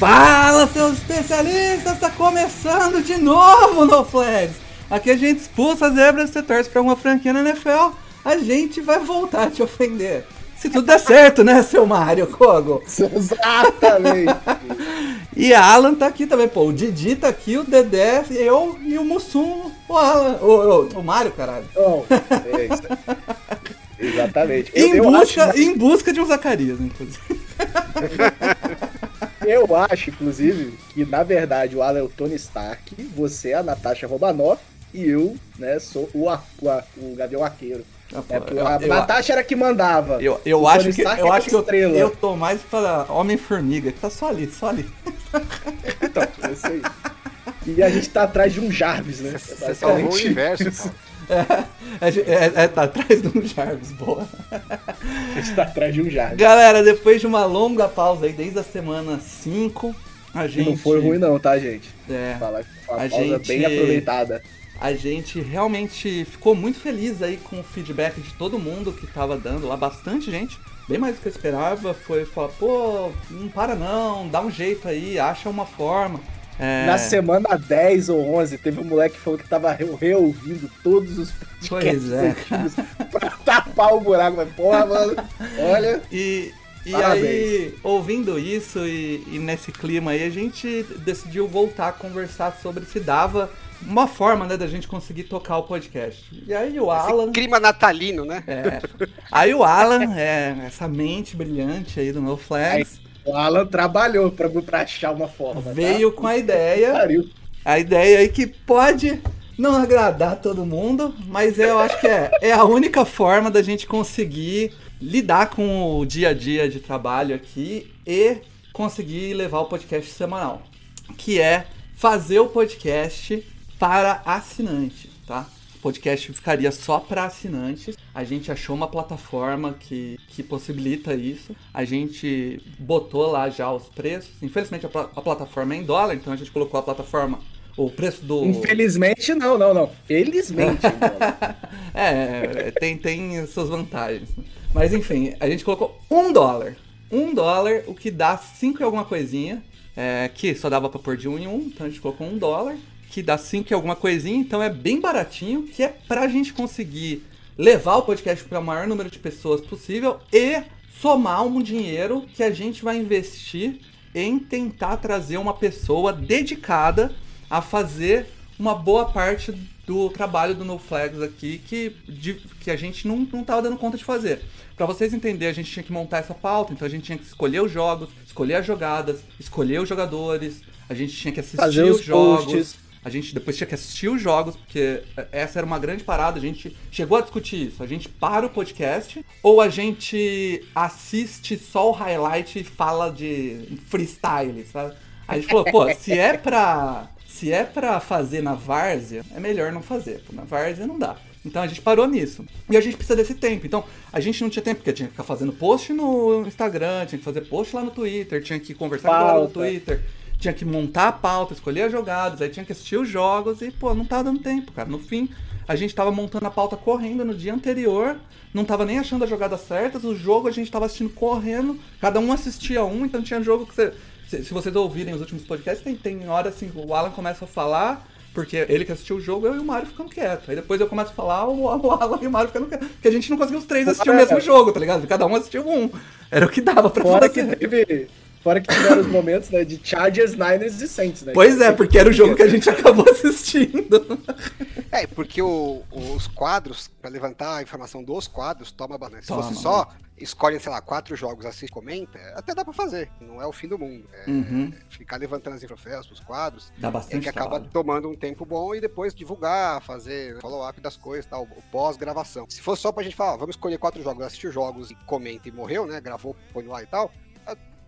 Fala, seus especialistas! Tá começando de novo no Flags! Aqui a gente expulsa as zebras, você torce pra uma franquia na NFL, a gente vai voltar a te ofender. Se tudo der certo, né, seu Mário Kogo? Exatamente. E a Alan tá aqui também, pô. O Didi tá aqui, o Dedé, eu e o Mussum, o Alan. O, o, o Mário, caralho. Bom, é isso. Exatamente. Eu, Em eu busca, acho, em busca de um Zacarias, inclusive. eu acho, inclusive, que na verdade o Alan é o Tony Stark, você é a Natasha Romanoff e eu, né, sou o, a- o, a- o Gavião Arqueiro. Ah, pô, É, eu- a eu- Natasha era que mandava. Eu, eu O acho Tony que, Stark eu, é acho que eu, estrela. eu tô mais pra Homem-Formiga, que tá só ali, só ali. Então, é isso aí. E a gente tá atrás de um Jarvis, né? Você salvou o universo, Paulo. É, é- é- tá atrás de um Jarvis, boa. A gente tá atrás de um Jarvis. Galera, depois de uma longa pausa aí, desde a semana 5, a gente... não foi ruim não, tá, gente? É, Fala, foi uma A pausa gente- bem aproveitada. a gente realmente ficou muito feliz aí com o feedback de todo mundo que tava dando lá, bastante gente. Bem mais do que eu esperava, foi falar, pô, não para não, dá um jeito aí, acha uma forma. É, Na semana 10 ou 11, teve um moleque que falou que tava re- reouvindo todos os podcasts Pois é, pra tapar o buraco. Mas, porra, mano, olha. E, e Parabéns. aí, ouvindo isso e, e nesse clima aí, a gente decidiu voltar a conversar sobre se dava uma forma, né, da gente conseguir tocar o podcast. E aí o Alan... Esse clima natalino, né? é, aí o Alan, é, essa mente brilhante aí do No Flags, O Alan trabalhou pra, pra achar uma forma. tá? veio com a ideia, Pariu. a ideia aí que pode não agradar todo mundo, mas eu acho que é, é a única forma da gente conseguir lidar com o dia a dia de trabalho aqui e conseguir levar o podcast semanal, que é fazer o podcast para assinante, tá? O podcast ficaria só para assinantes. A gente achou uma plataforma que, que possibilita isso. A gente botou lá já os preços. Infelizmente a, a plataforma é em dólar, então a gente colocou a plataforma, o preço do. Infelizmente, não, não, não. Felizmente. É, tem, tem suas vantagens. Mas enfim, a gente colocou um dólar. Um dólar, o que dá cinco e alguma coisinha. é, que só dava pra pôr de um em um, então a gente colocou um dólar. Que dá cinco e alguma coisinha, então é bem baratinho, que é pra gente conseguir levar o podcast para o maior número de pessoas possível e somar um dinheiro que a gente vai investir em tentar trazer uma pessoa dedicada a fazer uma boa parte do trabalho do No Flags aqui que, de- que a gente não, não tava dando conta de fazer. Pra vocês entenderem, a gente tinha que montar essa pauta, então a gente tinha que escolher os jogos, escolher as jogadas, escolher os jogadores, a gente tinha que assistir os, os jogos. posts. A gente depois tinha que assistir os jogos, porque essa era uma grande parada. A gente chegou a discutir isso. A gente para o podcast ou a gente assiste só o highlight e fala de freestyle, sabe? Aí a gente falou, pô, se é pra. Se é pra fazer na várzea, é melhor não fazer. Pô, na várzea não dá. Então a gente parou nisso. E a gente precisa desse tempo. Então a gente não tinha tempo, porque tinha que ficar fazendo post no Instagram, tinha que fazer post lá no Twitter, tinha que conversar com a galera no. Twitter, tinha que montar a pauta, escolher as jogadas, aí tinha que assistir os jogos e, pô, não tava dando tempo, cara. No fim, a gente tava montando a pauta correndo no dia anterior, não tava nem achando as jogadas certas, o jogo a gente tava assistindo correndo, cada um assistia um, então tinha jogo que você. Se, se vocês ouvirem os últimos podcasts, tem, tem hora assim, o Alan começa a falar, porque ele que assistiu o jogo, eu e o Mário ficando quieto. Aí depois eu começo a falar, o, o Alan e o Mário ficando quieto. Porque a gente não conseguiu os três assistir o mesmo jogo, tá ligado? Cada um assistiu um. Era o que dava pra Fora que fazer. teve. Fora que tiveram os momentos né, de Chargers, Niners e Saints, né? Pois é, porque era o jogo que a gente acabou assistindo. É, porque o- os quadros, pra levantar a informação dos quadros, toma bastante. Se Toma. fosse só, escolhem, sei lá, quatro jogos, assiste, comenta, até dá pra fazer. Não é o fim do mundo. É, Uhum. Ficar levantando as troféus pros quadros, Dá é bastante que acaba trabalho. tomando um tempo bom e depois divulgar, fazer follow-up das coisas, tal, o pós-gravação. Se fosse só pra gente falar, ó, vamos escolher quatro jogos, assistir os jogos e comenta e morreu, né? Gravou, põe lá e tal.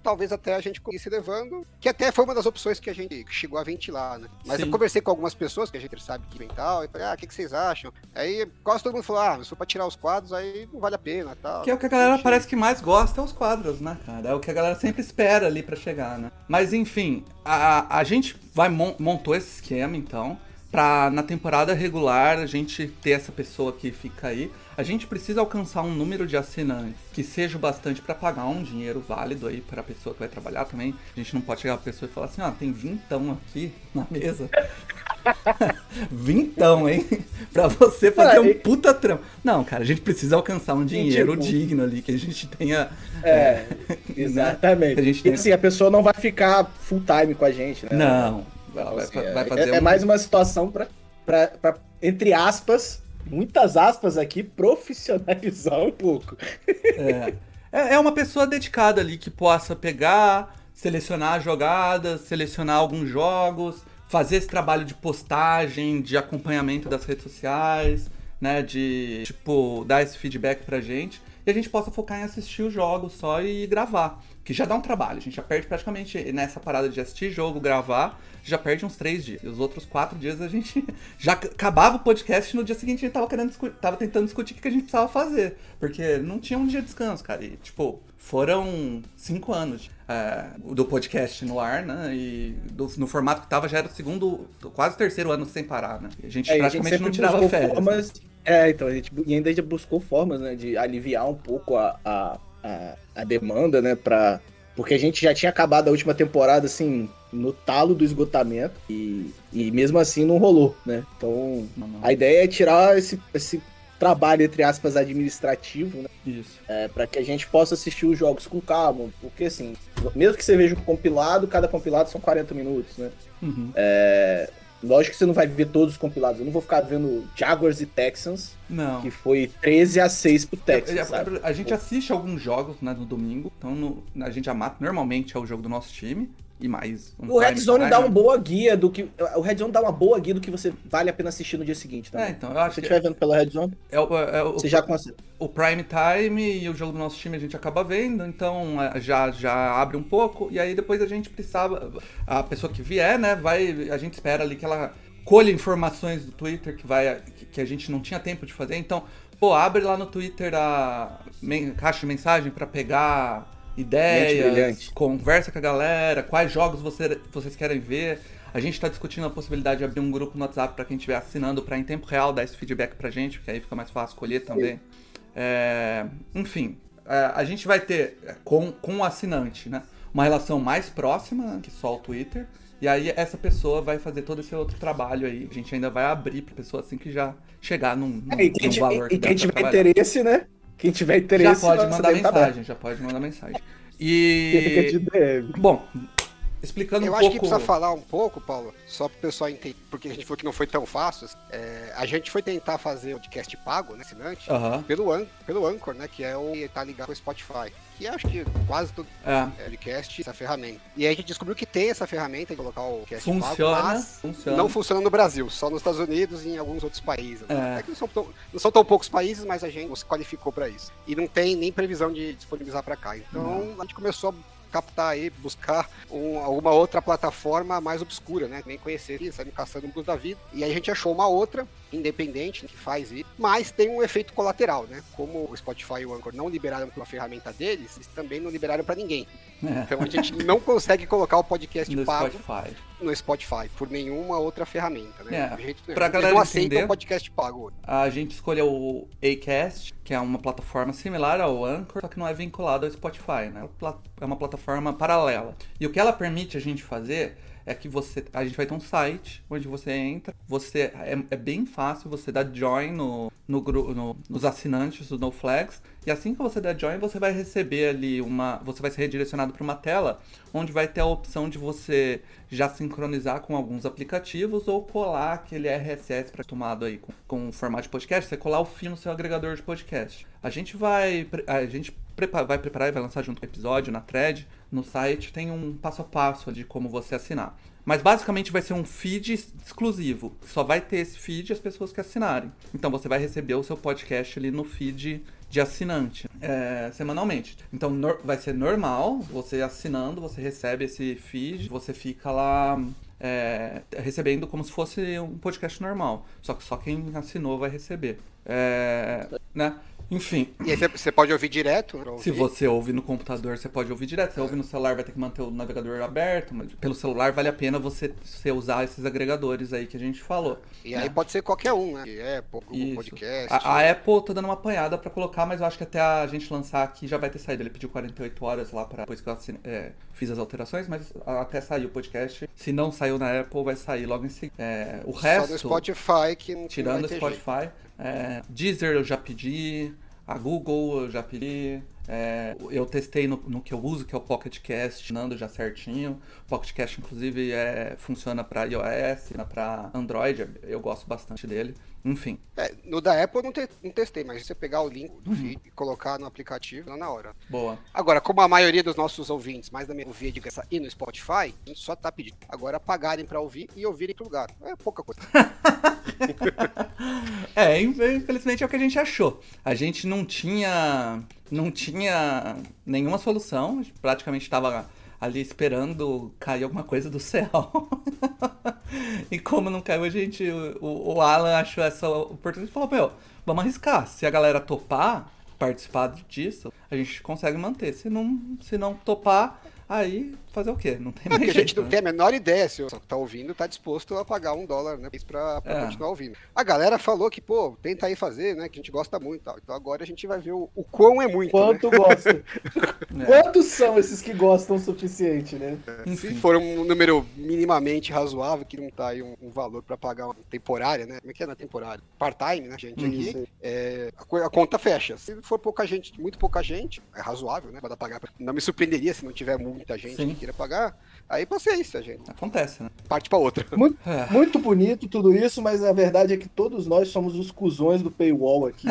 Talvez até a gente conseguisse levando, que até foi uma das opções que a gente chegou a ventilar, né? Mas Sim. eu conversei com algumas pessoas que a gente sabe que vem tal, e falei, ah, o que, que vocês acham? Aí quase todo mundo falou, ah, se for pra tirar os quadros, aí não vale a pena tal. Que é o que a galera Gente, parece que mais gosta é os quadros, né, cara? É o que a galera sempre espera ali pra chegar, né? Mas enfim, a, a gente vai mon- montou esse esquema então pra na temporada regular a gente ter essa pessoa que fica aí. A gente precisa alcançar um número de assinantes que seja o bastante pra pagar um dinheiro válido aí pra pessoa que vai trabalhar também. A gente não pode chegar pra pessoa e falar assim, ó, tem vintão aqui na mesa. Vintão, hein? pra você fazer Ah, um e- puta trampo. Não, cara, a gente precisa alcançar um dinheiro tipo- digno ali, que a gente tenha. É, exatamente. Que a gente E tem- assim, a pessoa não vai ficar full time com a gente, né? Não. Ela vai, Assim, fa- é, vai fazer é, é um- mais uma situação pra, pra, pra, entre aspas, muitas aspas aqui, profissionalizar um pouco. É. É é uma pessoa dedicada ali que possa pegar, selecionar jogadas, selecionar alguns jogos, fazer esse trabalho de postagem, de acompanhamento das redes sociais, né? De, tipo, dar esse feedback pra gente. E a gente possa focar em assistir os jogos só e gravar. Que já dá um trabalho. A gente já perde praticamente nessa parada de assistir jogo, gravar, já perde uns três dias. E os outros quatro dias a gente já ac- acabava o podcast e no dia seguinte a gente tava querendo tava tentando discutir o que a gente precisava fazer. Porque não tinha um dia de descanso, cara. E, tipo, foram cinco anos é, do podcast no ar, né? E do- no formato que tava já era o segundo, quase o terceiro ano sem parar, né? E a gente É, e a praticamente sempre não tirava férias. né? formas- É, então, a gente e ainda já buscou formas, né, de aliviar um pouco a, a, a, a demanda, né, pra... Porque a gente já tinha acabado a última temporada, assim, no talo do esgotamento, e, e mesmo assim não rolou, né? Então, não. a ideia é tirar esse, esse trabalho, entre aspas, administrativo, né? Isso. É, para que a gente possa assistir os jogos com calma, porque assim, mesmo que você veja um compilado, cada compilado são 40 minutos, né? Uhum. Lógico que você não vai ver todos os compilados, eu não vou ficar vendo Jaguars e Texans, Não. que foi 13 a 6 pro É, Texans, é, sabe? A gente assiste alguns jogos né, no domingo, então no- a gente já mata. Normalmente é o jogo do nosso time e mais. um O Red Zone dá uma boa guia do que. O Red Zone dá uma boa guia do que você vale a pena assistir no dia seguinte É, também. então, eu acho Se você que estiver vendo pela Red Zone, é, o, é o- você já consegue. o prime time e o jogo do nosso time a gente acaba vendo, então é, já, já abre um pouco, e aí depois a gente precisava. A pessoa que vier, né, vai. A gente espera ali que ela colha informações do Twitter que vai. que, que a gente não tinha tempo de fazer, então, pô, abre lá no Twitter a men- caixa de mensagem pra pegar ideias, conversa com a galera, quais jogos você- vocês querem ver. A gente tá discutindo a possibilidade de abrir um grupo no WhatsApp pra quem estiver assinando pra em tempo real dar esse feedback pra gente, porque aí fica mais fácil colher também. É, enfim, é, a gente vai ter é, com, com o assinante, né? Uma relação mais próxima né, que só o Twitter. E aí essa pessoa vai fazer todo esse outro trabalho aí. A gente ainda vai abrir pra pessoa assim que já chegar num, num, É, e quem, num valor e- e dá quem tiver trabalhar. interesse, né? Quem tiver interesse, Já pode mandar tá mensagem, já pode mandar mensagem. Fica de E. Bom, explicando Eu um acho que pouco. precisa falar um pouco, Paulo, só para o pessoal entender, porque a gente falou que não foi tão fácil. É, a gente foi tentar fazer o podcast pago, né, assinante, Aham. pelo, An pelo Anchor, né, que é o que tá ligado com o Spotify. Que acho que quase todo É, podcast essa ferramenta. E aí a gente descobriu que tem essa ferramenta de colocar o podcast funciona. pago, mas funciona. não funciona no Brasil, só nos Estados Unidos e em alguns outros países. É. né? É que não são, tão, não são tão poucos países, mas a gente se qualificou para isso. E não tem nem previsão de disponibilizar para cá. Então a gente começou a captar aí, buscar um- alguma outra plataforma mais obscura, né? Nem conhecer saímos caçando dos da vida. E aí a gente achou uma outra, independente, que faz isso, mas tem um efeito colateral, né? Como o Spotify e o Anchor não liberaram pela ferramenta deles, eles também não liberaram para ninguém. É, Então a gente não consegue colocar o podcast no pago Spotify. no Spotify por nenhuma outra ferramenta, né? É, jeito pra galera não aceitam entender- o podcast pago. A gente escolheu o Acast, que é uma plataforma similar ao Anchor, só que não é vinculado ao Spotify, né? É uma plataforma paralela. E o que ela permite a gente fazer é que você, a gente vai ter um site onde você entra, você é, é bem fácil você dar join no, no, no- nos assinantes do NoFlags e assim que você der join você vai receber ali uma, você vai ser redirecionado para uma tela onde vai ter a opção de você já sincronizar com alguns aplicativos ou colar aquele RSS para tomado aí com, com o formato de podcast, você colar o fio no seu agregador de podcast. A gente vai a gente vai preparar e vai lançar junto com o episódio na thread no site tem um passo a passo de como você assinar. Mas basicamente vai ser um feed exclusivo. Só vai ter esse feed as pessoas que assinarem. Então você vai receber o seu podcast ali no feed de assinante é, semanalmente. Então nor- vai ser normal, você assinando, você recebe esse feed, você fica lá é, recebendo como se fosse um podcast normal. Só que só quem assinou vai receber. É, né? Enfim, E aí você- pode ouvir direto? pra se ouvir? você ouve no computador, você pode ouvir direto. Se você ouve no celular, vai ter que manter o navegador aberto. Mas pelo celular, vale a pena você, você usar esses agregadores aí que a gente falou. E aí pode ser qualquer um, né? Apple, Google Isso. Podcast. A, a Apple tá dando uma apanhada pra colocar, mas eu acho que até a gente lançar aqui já vai ter saído. Ele pediu 48 horas lá para depois que eu é, fiz as alterações, mas até sair o podcast. Se não saiu na Apple, vai sair logo em seguida. É, o Só resto, no Spotify que não tirando o Spotify, é, Deezer eu já pedi, a Google eu já pedi. É, eu testei no, no que eu uso, que é o Pocket Cast, funcionando já certinho. O Pocket Cast, inclusive, é, funciona para iOS, para Android. Eu gosto bastante dele. Enfim, É, no da Apple eu não, te- não testei, mas você pegar o link do Uhum. feed e colocar no aplicativo, lá na hora. boa. Agora, como a maioria dos nossos ouvintes, mais da minha ouvia de graça e no Spotify, a gente só tá pedindo agora pagarem pra ouvir e ouvirem pro lugar. É pouca coisa. É, infelizmente é o que a gente achou. A gente não tinha, não tinha nenhuma solução, praticamente estava ali esperando cair alguma coisa do céu. e como não caiu, a gente, o, o Alan achou essa oportunidade e falou: Meu, vamos arriscar. Se a galera topar participar disso, a gente consegue manter. Se não, se não topar, aí fazer o quê? Não tem É mais porque a jeito. gente não né? tem a menor ideia se o que tá ouvindo tá disposto a pagar um dólar, né? Pra, pra É. continuar ouvindo. A galera falou que, pô, tenta aí fazer, né? Que a gente gosta muito e tal. Então agora a gente vai ver o, o quão é muito. né? Quanto gosta? É. Quantos são esses que gostam o suficiente, né? Se Enfim. for um número minimamente razoável, que não tá aí um, um valor pra pagar uma temporária, né? Como é que é na temporária? Part-time, né, gente? Aqui, Isso. é, a, a conta fecha. Se for pouca gente, muito pouca gente, é razoável, né? Pra pagar. Não me surpreenderia se não tiver muita gente Sim. Que queira pagar. Aí paciência, gente. Acontece, né? Parte pra outra. Muito, É. muito bonito tudo isso, mas a verdade é que todos nós somos os cuzões do paywall aqui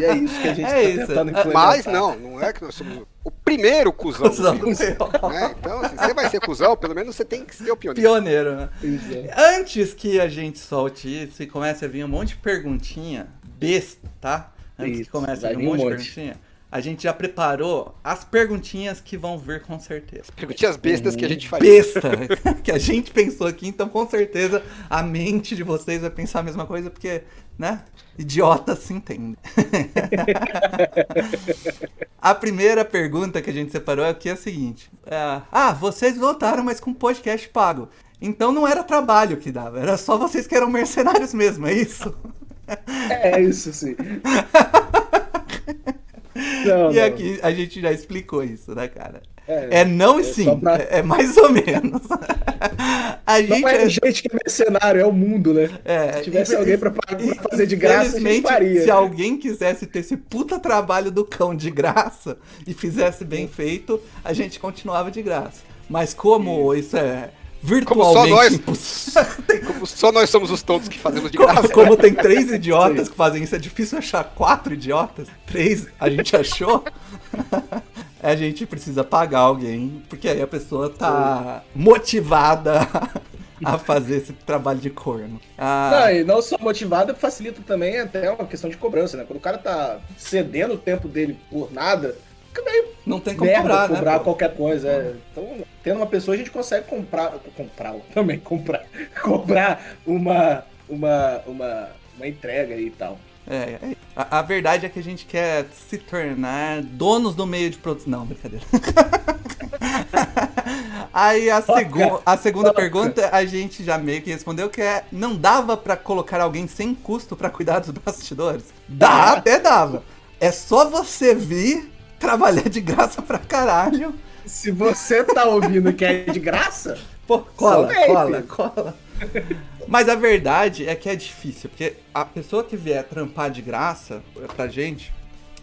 e é isso que a gente É tá isso. tentando implementar. Mas não, não é que nós somos o primeiro cuzão. Cusão do céu. né? Então, se você vai ser cuzão, pelo menos você tem que ser o pioneiro. Pioneiro, né? É. Antes que a gente solte isso e comece a vir um monte de perguntinha besta, tá? Antes que Isso, comece a vir um vir um monte de monte. perguntinha, a gente já preparou as perguntinhas que vão vir com certeza. Perguntinhas bestas que a gente faria. Besta que a gente pensou aqui, então com certeza a mente de vocês vai pensar a mesma coisa, porque, né? Idiota se entende. a primeira pergunta que a gente separou aqui é a seguinte: é, Ah, vocês votaram, mas com podcast pago. Então não era trabalho que dava, era só vocês que eram mercenários mesmo, é isso? É isso, sim. Não, E não. aqui a gente já explicou isso, né, cara? É, É não e é sim, pra- é, é mais ou menos. A gente Não é gente que é mercenário, é o mundo, né? É, Se tivesse infel- alguém pra, pra fazer de graça, a gente faria. se alguém quisesse ter esse puta trabalho do cão de graça e fizesse bem feito, a gente continuava de graça. Mas como isso, é Como só virtualmente nós, impossível. como só nós somos os tontos que fazemos de Como, graça. como tem três idiotas que fazem isso, é difícil achar quatro idiotas. Três a gente achou. A gente precisa pagar alguém, porque aí a pessoa tá motivada a fazer esse trabalho de corno. Ah, Não, e não só motivado, facilita também até uma questão de cobrança, né? Quando o cara tá cedendo o tempo dele por nada, não tem como merda cobrar, cobrar, né? pô? qualquer coisa. é. Então, tendo uma pessoa, a gente consegue comprar. Comprar também, comprar. Comprar uma, uma, uma, uma entrega e tal. É, é. A, a verdade é que a gente quer se tornar donos do meio de produção. Não, brincadeira. Aí a, segu a segunda pergunta a gente já meio que respondeu que é não dava pra colocar alguém sem custo pra cuidar dos bastidores? Dá, até dava. É só você vir trabalhar de graça pra caralho. Se você tá ouvindo que é de graça, Pô, cola, cola, filho. cola. Mas a verdade é que é difícil, porque a pessoa que vier trampar de graça pra gente,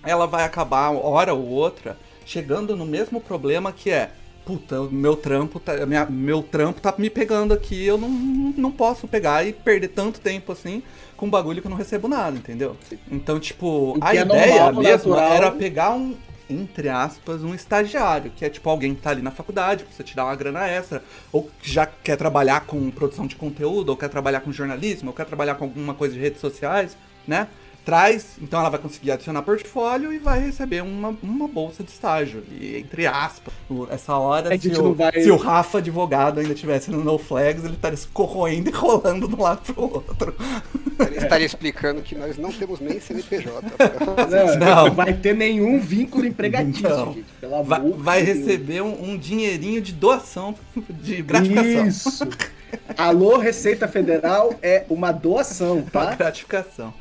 ela vai acabar, hora ou outra, chegando no mesmo problema que é. Puta, o meu trampo tá, minha- meu trampo tá me pegando aqui, eu não, não posso pegar e perder tanto tempo assim com um bagulho que eu não recebo nada, entendeu? Então, tipo, a é ideia normal, mesmo natural. era pegar um, entre aspas, um estagiário, que é tipo alguém que tá ali na faculdade, precisa te dar uma grana extra, ou que já quer trabalhar com produção de conteúdo, ou quer trabalhar com jornalismo, ou quer trabalhar com alguma coisa de redes sociais, né? Traz, então ela vai conseguir adicionar portfólio e vai receber uma, uma bolsa de estágio. E entre aspas, essa hora, se o, vai- se o Rafa advogado ainda tivesse no No Flags, ele estaria se corroendo e rolando de um lado pro outro. Ele estaria explicando que nós não temos nem CNPJ. Não, Não. não vai ter nenhum vínculo empregatício, Não. gente. Pelo amor Vai, de vai receber um, um dinheirinho de doação de gratificação. Isso. Alô, Receita Federal é uma doação, Uma tá? gratificação.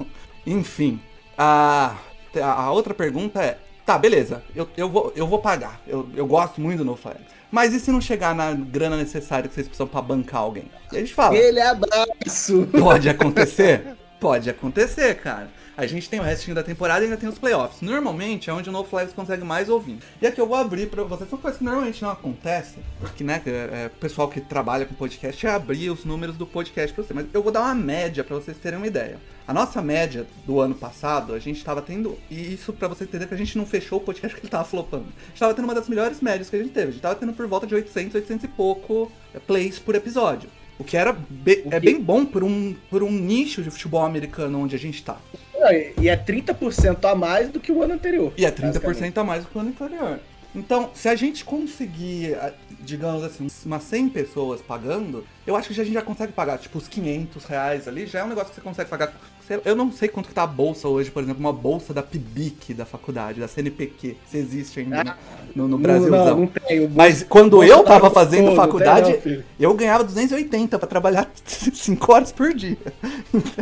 Enfim, a, a outra pergunta é: tá, beleza, eu, eu, vou, eu vou pagar. Eu, eu gosto muito do NoFlex. Mas e se não chegar na grana necessária que vocês precisam pra bancar alguém? E a gente fala: Aquele abraço. pode acontecer? Pode acontecer, cara. A gente tem o restinho da temporada e ainda tem os playoffs. Normalmente é onde o NoFlex consegue mais ouvir. E aqui eu vou abrir pra vocês uma coisa que normalmente não acontece. Que, né, é, o pessoal que trabalha com podcast é abrir os números do podcast pra você. Mas eu vou dar uma média pra vocês terem uma ideia. A nossa média do ano passado, a gente tava tendo. E isso pra você entender que a gente não fechou o podcast que ele tava flopando. A gente tava tendo uma das melhores médias que a gente teve. A gente tava tendo por volta de 800, 800 e pouco é, plays por episódio. O que era be- O é bem bom por um, por um nicho de futebol americano onde a gente tá. E é 30% a mais do que o ano anterior. E é basicamente. 30% a mais do que o ano anterior. Então, se a gente conseguir, digamos assim, umas 100 pessoas pagando, eu acho que a gente já consegue pagar, tipo, os 500 reais ali, já é um negócio que você consegue pagar. Sei- Eu não sei quanto que tá a bolsa hoje, por exemplo, uma bolsa da PIBIC da faculdade, da CNPq, se existe ainda né, no, no Brasilzão. Não, não tem. O Mas quando eu tava Bolsonaro fazendo todo, faculdade, tem não, filho. eu ganhava 280 pra trabalhar 5 horas por dia.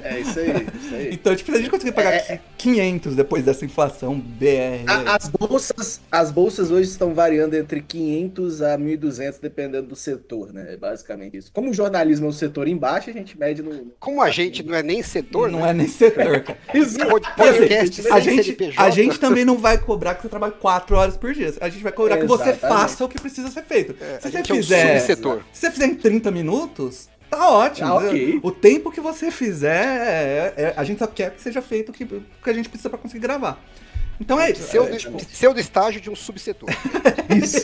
É isso aí, isso aí. Então, tipo, a gente conseguir pagar É- 500 depois dessa inflação BR. A- As bolsas, as bolsas hoje estão variando entre 500 a 1.200, dependendo do setor, né? É basicamente isso. Como o jornalismo é um setor embaixo, a gente mede no. Como a gente não é nem setor, não né? é nem setor, cara. Dizer, Podcast a gente, a gente também não vai cobrar que você trabalhe 4 horas por dia. A gente vai cobrar que você Exatamente. faça o que precisa ser feito. É, se você gente é um fizer. subsetor. se você fizer em 30 minutos, tá ótimo. Tá ok. O tempo que você fizer, é- é- a gente só quer que seja feito o que, o que a gente precisa pra conseguir gravar. Então é isso. Seu, é, tipo, seu do estágio de um subsetor. Isso.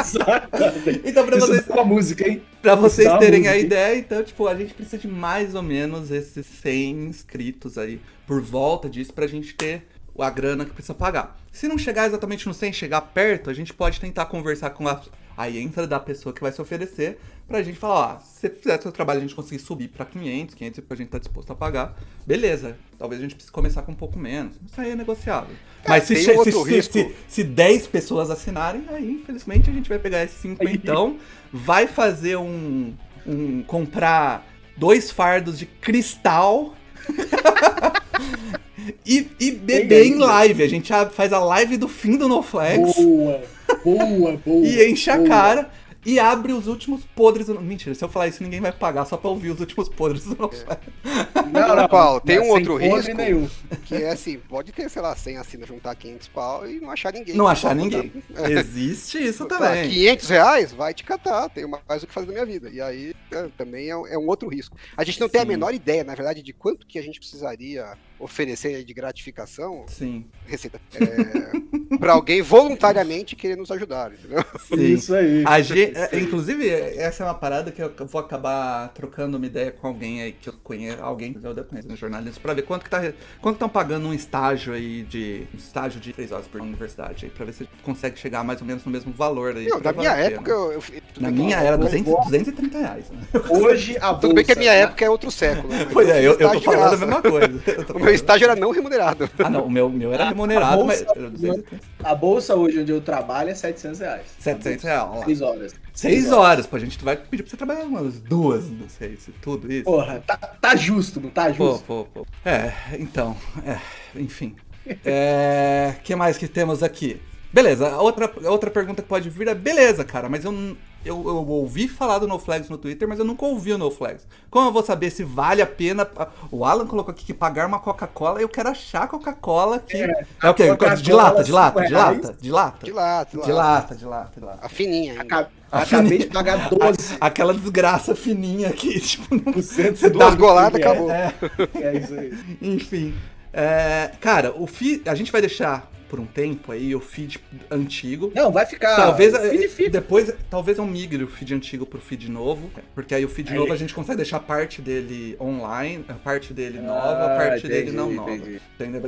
Exatamente. então, pra Isso vocês, é uma música, hein? Pra vocês Dá uma terem a música, ideia, então, tipo, a gente precisa de mais ou menos esses 100 inscritos aí por volta disso pra gente ter a grana que precisa pagar. Se não chegar exatamente no 100, chegar perto, a gente pode tentar conversar com a, a entra da pessoa que vai se oferecer pra gente falar, ó, se você fizer seu trabalho a gente conseguir subir pra 500, 500 é o que a gente tá disposto a pagar, beleza. Talvez a gente precise começar com um pouco menos. Isso aí é negociável. Mas se, outro se, se, risco. se, se 10 pessoas assinarem, aí infelizmente a gente vai pegar esses 5 Aí. então, vai fazer um, um comprar dois fardos de cristal e, e beber em live. A gente já faz a live do fim do NoFlex Boa, boa, boa. e enche a boa. cara e abre os últimos podres do... Mentira, se eu falar isso ninguém vai pagar só pra ouvir os últimos podres do NoFlex. Não, não, Paulo, tem é um outro risco. Nenhum. Que é assim, pode ter, sei lá, 100 assinas, juntar 500 pau e não achar ninguém. Não achar ninguém. botar- Existe isso Tá, também. 500 reais, vai te catar, tenho mais o que fazer da minha vida. E aí é, também é, um- é outro risco. A gente não tem a Sim. menor ideia, na verdade, de quanto que a gente precisaria oferecer de gratificação, Sim. receita, é, para alguém voluntariamente querer nos ajudar, entendeu? Sim. Isso aí. A gen- é, inclusive, essa é uma parada que eu vou acabar trocando uma ideia com alguém aí que eu conheço, alguém que eu conheço no jornalismo, pra ver quanto que tá, quanto estão pagando um estágio aí de um estágio de 3 horas por universidade aí, pra ver se consegue chegar mais ou menos no mesmo valor aí. Pra na minha época, eu, eu- na minha era eu 200, vou- 230 reais. Né? Hoje a bolsa. Tudo bem que a minha né? época é outro século. né? Pois é, eu, eu tô falando a mesma coisa. Eu tô falando- meu estágio era não remunerado. Ah, não, o meu, o meu era A- a remunerado, mas. bolsa- 230. A bolsa hoje onde eu trabalho é 700 reais. 700 reais, ó lá. 6 horas. Seis horas, pô, a gente vai pedir pra você trabalhar umas duas, não sei se tudo isso. Porra, tá, tá justo, não tá Pô, justo? pô, pô. É, então, é, enfim. É, que mais que temos aqui? Beleza, a outra, a outra pergunta que pode vir é, beleza, cara, mas eu, eu, eu ouvi falar do NoFlags no Twitter, mas eu nunca ouvi o NoFlags. Como eu vou saber se vale a pena... O Alan colocou aqui que pagar uma Coca-Cola, eu quero achar a Coca-Cola que... É, É, o quê? De lata, de lata, de lata, de lata? De lá, de lata, de lata, de lata. A fininha ainda. A Acabei fininha. de pagar 12%. Aquela desgraça fininha aqui, tipo... Não... Duas goladas, acabou. É, É isso aí. Enfim. é, cara, o fi, a gente vai deixar por um tempo aí o feed antigo. Não, vai ficar. Talvez feed depois, talvez eu migre o feed antigo pro feed novo, porque aí o feed Aí- novo a gente consegue deixar parte dele online, a parte dele Ah, nova, a parte dele entendi, não nova. entendi.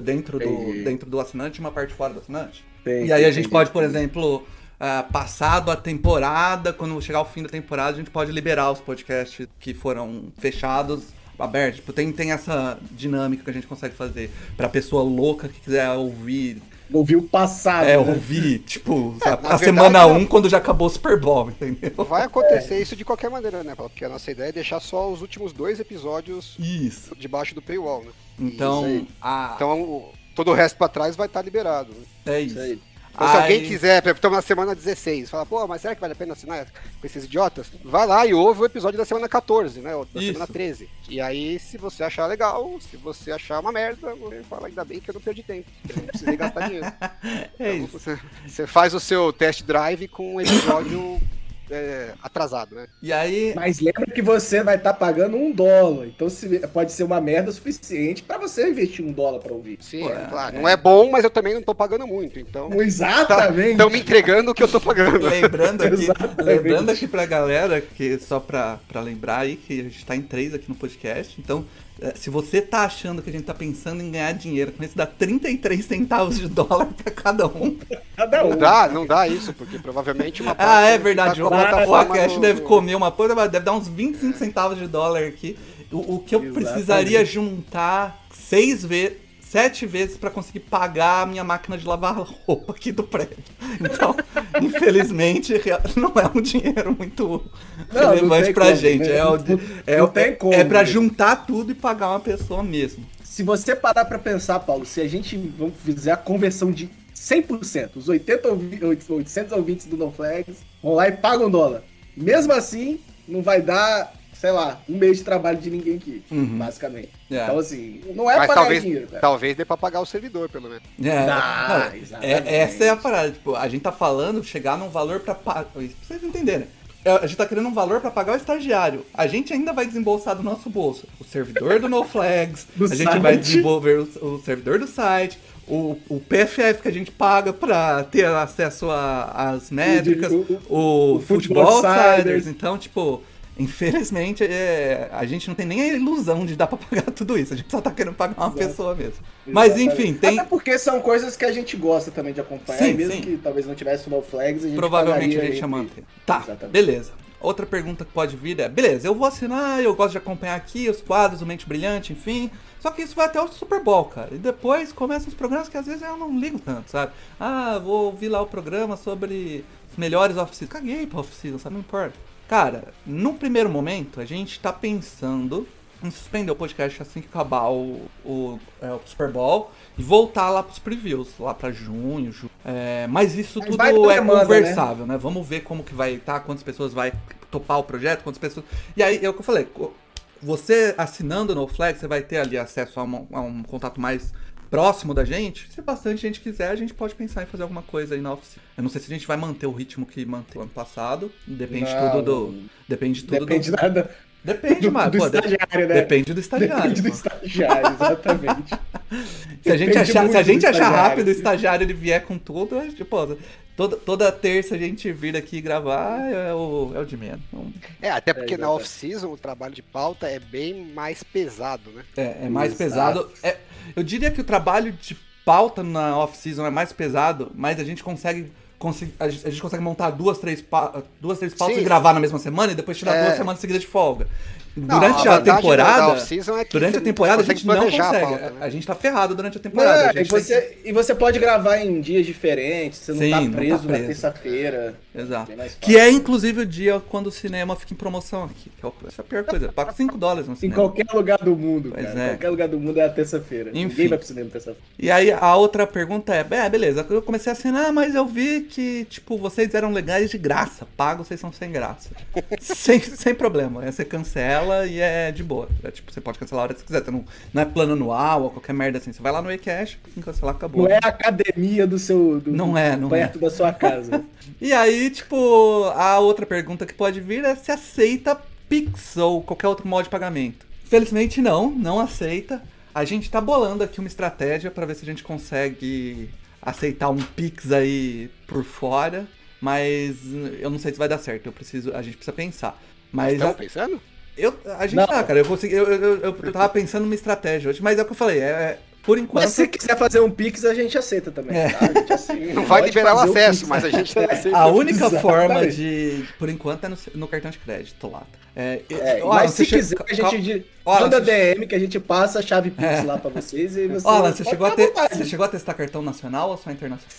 Dentro do, Entendi. dentro do assinante e uma parte fora do assinante. E aí a gente pode, por exemplo, ah, passado a temporada, quando chegar o fim da temporada, a gente pode liberar os podcasts que foram fechados, abertos. Tipo, tem, tem essa dinâmica que a gente consegue fazer pra pessoa louca que quiser ouvir. Ouviu o passado. É, né? ouvir, tipo, É, a, a verdade, semana não. 1 quando já acabou o Super Bowl, entendeu? Vai acontecer isso de qualquer maneira, né, Paulo? Porque a nossa ideia é deixar só os últimos dois episódios Isso. debaixo do paywall, né? Então, a- Então, o- todo o resto pra trás vai estar liberado. né? é Isso isso. Então, se alguém quiser, por exemplo, estamos na semana 16, fala, pô, mas será que vale a pena assinar com esses idiotas? Vai lá e ouve o episódio da semana 14, né? ou Da Isso. semana 13. E aí, se você achar legal, se você achar uma merda, você fala, ainda bem que eu não perdi tempo. Eu não precisei gastar dinheiro. É Então, isso. você, você faz o seu test drive com um episódio é, atrasado, né? E aí, Mas lembra que você vai estar pagando um dólar. Então se- pode ser uma merda suficiente pra você investir um dólar pra ouvir. Sim, Pô, é, claro. é. Não é bom, mas eu também não tô pagando muito. Então, Exatamente. estão me entregando o que eu tô pagando. lembrando aqui, lembrando aqui pra galera, que só pra, pra lembrar aí, que a gente tá em três aqui no podcast, então se você tá achando que a gente tá pensando em ganhar dinheiro com isso, dá 33 centavos de dólar pra cada um. Cada um. Não dá, não dá isso, porque provavelmente uma parte Ah, é verdade. ficar O Podcast do- deve comer uma coisa, mas deve dar uns 25 centavos de dólar aqui. O, o que eu Exatamente. precisaria juntar seis vezes. Sete vezes pra conseguir pagar a minha máquina de lavar roupa aqui do prédio. Então, infelizmente, não é um dinheiro muito Não, não relevante tem pra como, gente. né? É, o- Não- é, não tem como, é pra né? juntar tudo e pagar uma pessoa mesmo. Se você parar pra pensar, Paulo, se a gente vamos fizer a conversão de 100%, os 80 ouvi- 800 ouvintes do No Flags vão lá e pagam dólar. Mesmo assim, não vai dar, sei lá, um mês de trabalho de ninguém aqui, Uhum. basicamente. É. Então, assim, não é Mas pagar talvez, dinheiro, cara. talvez dê pra pagar o servidor, pelo menos. É, Ah, não, é- essa é a parada. Tipo, a gente tá falando chegar num valor pra pagar. Pra vocês entenderem. É, A gente tá querendo um valor pra pagar o estagiário. A gente ainda vai desembolsar do nosso bolso. O servidor do NoFlags. Do a gente site. vai desenvolver o, o servidor do site. O, o PFF que a gente paga pra ter acesso às métricas. o- O, o Football. Outsiders. Então, tipo. Infelizmente, é, a gente não tem nem a ilusão de dar pra pagar tudo isso. A gente só tá querendo pagar uma Exato. pessoa mesmo. Mas Exatamente. enfim, tem. Até porque são coisas que a gente gosta também de acompanhar. Sim, mesmo sim. que talvez não tivesse o No Flags, a gente Provavelmente a gente ia manter. Tá, Exatamente. beleza. Outra pergunta que pode vir é: beleza, eu vou assinar, eu gosto de acompanhar aqui os quadros, o Mente Brilhante, enfim. Só que isso vai até o Super Bowl, cara. E depois começam os programas que às vezes eu não ligo tanto, sabe? Ah, vou ouvir lá o programa sobre os melhores off-season. Caguei pra off-season, sabe? Não importa. Cara, no primeiro momento, a gente tá pensando em suspender o podcast assim que acabar o, o, é, o Super Bowl e voltar lá pros previews, lá pra junho, ju- é, mas isso Mas tudo é demanda, conversável, né? Vamos ver como que vai estar, quantas pessoas vai topar o projeto, quantas pessoas. E aí é o que eu falei, você assinando no Flag, você vai ter ali acesso a, uma- a um contato mais próximo da gente. Se bastante gente quiser, a gente pode pensar em fazer alguma coisa aí na oficina. Eu não sei se a gente vai manter o ritmo que manteve ano passado. Depende Não, tudo do. Depende tudo Depende do. da, Depende, do, mas, do pô, de- estagiário, né? Depende do estagiário. Depende do estagiário, exatamente. Se a gente Depende achar, se a gente achar rápido o estagiário ele vier com tudo, é, tipo, toda, toda terça a gente vir aqui gravar é o, é o de menos. É, até porque É, na off-season o trabalho de pauta é bem mais pesado, né? É, é mais Exato. pesado. É, eu diria que o trabalho de pauta na off-season é mais pesado, mas a gente consegue. A gente consegue montar duas, três, duas, três pautas Sim. e gravar na mesma semana e depois tirar É. duas semanas seguidas de folga. Não, Durante a a, da temporada. é durante você a temporada a consegue gente não planejar a consegue. pauta, né? A gente tá ferrado durante a temporada. Não, a e, tem que- você, e você pode gravar em dias diferentes, você não Sim, tá não tá preso na preso. terça-feira. Exato. Que é inclusive o dia quando o cinema fica em promoção aqui. Que é é a pior coisa. Paga 5 dólares no Em cinema. qualquer lugar do mundo, Pois cara. é. Qualquer lugar do mundo é a terça-feira. Ninguém vai pro cinema terça-feira. E aí a outra pergunta é, é, beleza, eu comecei a assinar, mas eu vi que, tipo, vocês eram legais de graça. Pago, vocês são sem graça. sem, sem problema. Aí você cancela e é de boa. É, tipo, você pode cancelar a hora que você quiser. Você não, não é plano anual ou qualquer merda assim. Você vai lá no eCash, quem cancelar, acabou. Não é a academia do seu. Do, Não é, não perto da sua casa. E aí, tipo, a outra pergunta que pode vir é se aceita Pix ou qualquer outro modo de pagamento. Felizmente não, não aceita. A gente tá bolando aqui uma estratégia pra ver se a gente consegue aceitar um Pix aí por fora, mas eu não sei se vai dar certo. Eu preciso, a gente precisa pensar. Mas Estão a, pensando? Eu, a gente Não. tá, cara. Eu consegui, eu, eu, eu, eu tava pensando numa estratégia hoje, mas é o que eu falei. É, é, por enquanto. Mas se quiser fazer um Pix, a gente aceita também. É. tá? A gente aceita. Não vai liberar o acesso, Pix. mas a gente aceita. A única Exatamente. forma de. Por enquanto é no, no cartão de crédito lá. É, É, ó, mas se che- quiser, a cal- gente Ó, manda você- DM que a gente passa a chave Pix É. lá pra vocês e você. Alan, você chegou, a ter, você chegou a testar cartão nacional ou só internacional?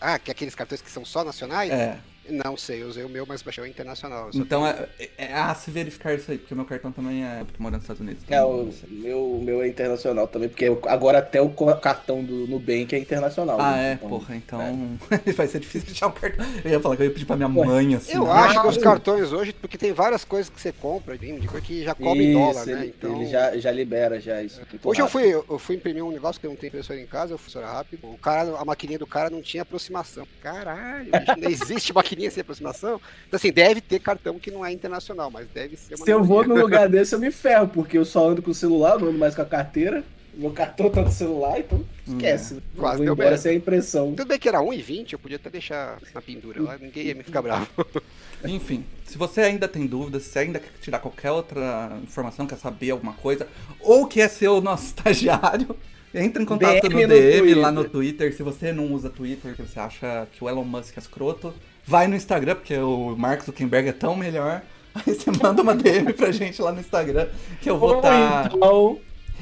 Ah, que aqueles cartões que são só nacionais? É. Não sei, eu usei o meu, mas baixei o internacional. Então é, é, é a se verificar isso aí, porque o meu cartão também é. Porque eu moro nos Estados Unidos. É, então o meu, o meu é internacional também, porque agora até o cartão do Nubank é internacional. Ah, né? é, Então, porra, então vai ser difícil achar um cartão. Eu ia falar que eu ia pedir pra minha mãe, assim. Eu né? acho que os Ah, cartões hoje, porque tem várias coisas que você compra, de coisa que já cobre Isso, dólar, né? ele, Então... ele já, já libera já isso. muito Hoje eu fui, eu fui imprimir um negócio que eu não tenho impressora em casa, eu fui rápido. O cara, a maquininha do cara não tinha aproximação. Caralho, bicho, não existe maquininha sem aproximação? Então, assim, deve ter cartão que não é internacional, mas deve ser uma Se eu vou num lugar desse, eu me ferro, porque eu só ando com o celular, não ando mais com a carteira. Meu cartão tá no celular, então esquece. Eu Quase vou deu embora merda. sem a impressão. Tudo bem que era 1,20, eu podia até deixar na pendura lá, ninguém ia me ficar bravo. Enfim, se você ainda tem dúvidas, se ainda quer tirar qualquer outra informação, quer saber alguma coisa, ou quer ser o nosso estagiário, entre em contato DM no no DM lá Twitter. no Twitter. Se você não usa Twitter, que você acha que o Elon Musk é escroto, vai no Instagram, porque o Mark Zuckerberg é tão melhor. Aí você manda uma DM pra gente lá no Instagram, que eu vou Ou estar. então,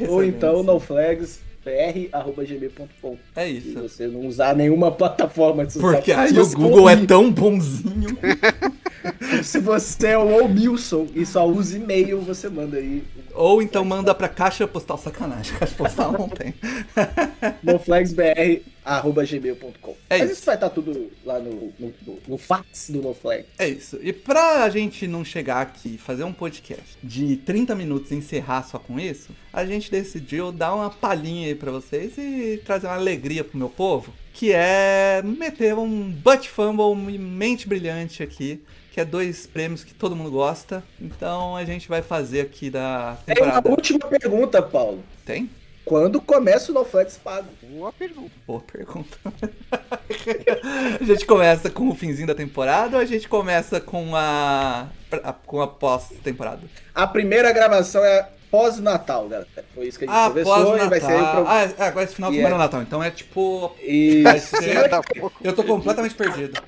ou então noflagsbr.gmail.com. É Se isso. você não usar nenhuma plataforma de social. Porque aí Se o Google é ouvir- tão bonzinho. Se você é o Wilson e só usa e-mail, você manda aí Ou então manda pra caixa postal sacanagem. Caixa postal não tem. noflagsbr.gmail.com. É Mas isso. isso vai estar tudo lá no, no, no- fax do Noflag. É isso. E pra gente não chegar aqui e fazer um podcast de 30 minutos e encerrar só com isso, a gente decidiu dar uma palhinha aí pra vocês e trazer uma alegria pro meu povo, que é meter um butt fumble, um mente brilhante aqui, que é dois prêmios que todo mundo gosta. Então a gente vai fazer aqui da Tem uma temporada. última pergunta, Paulo. Tem? Quando começa o Noflex pago? Boa pergunta. Boa pergunta. a gente começa com o finzinho da temporada ou a gente começa com a, a- com a pós-temporada? A primeira gravação é pós-Natal, galera. Foi isso que a gente Ah, conversou e vai ser o pós-Natal. pro... Ah, é, agora esse final de E semana é é- o Natal. Então é tipo. E Vai ser- Tá. Eu tô completamente perdido.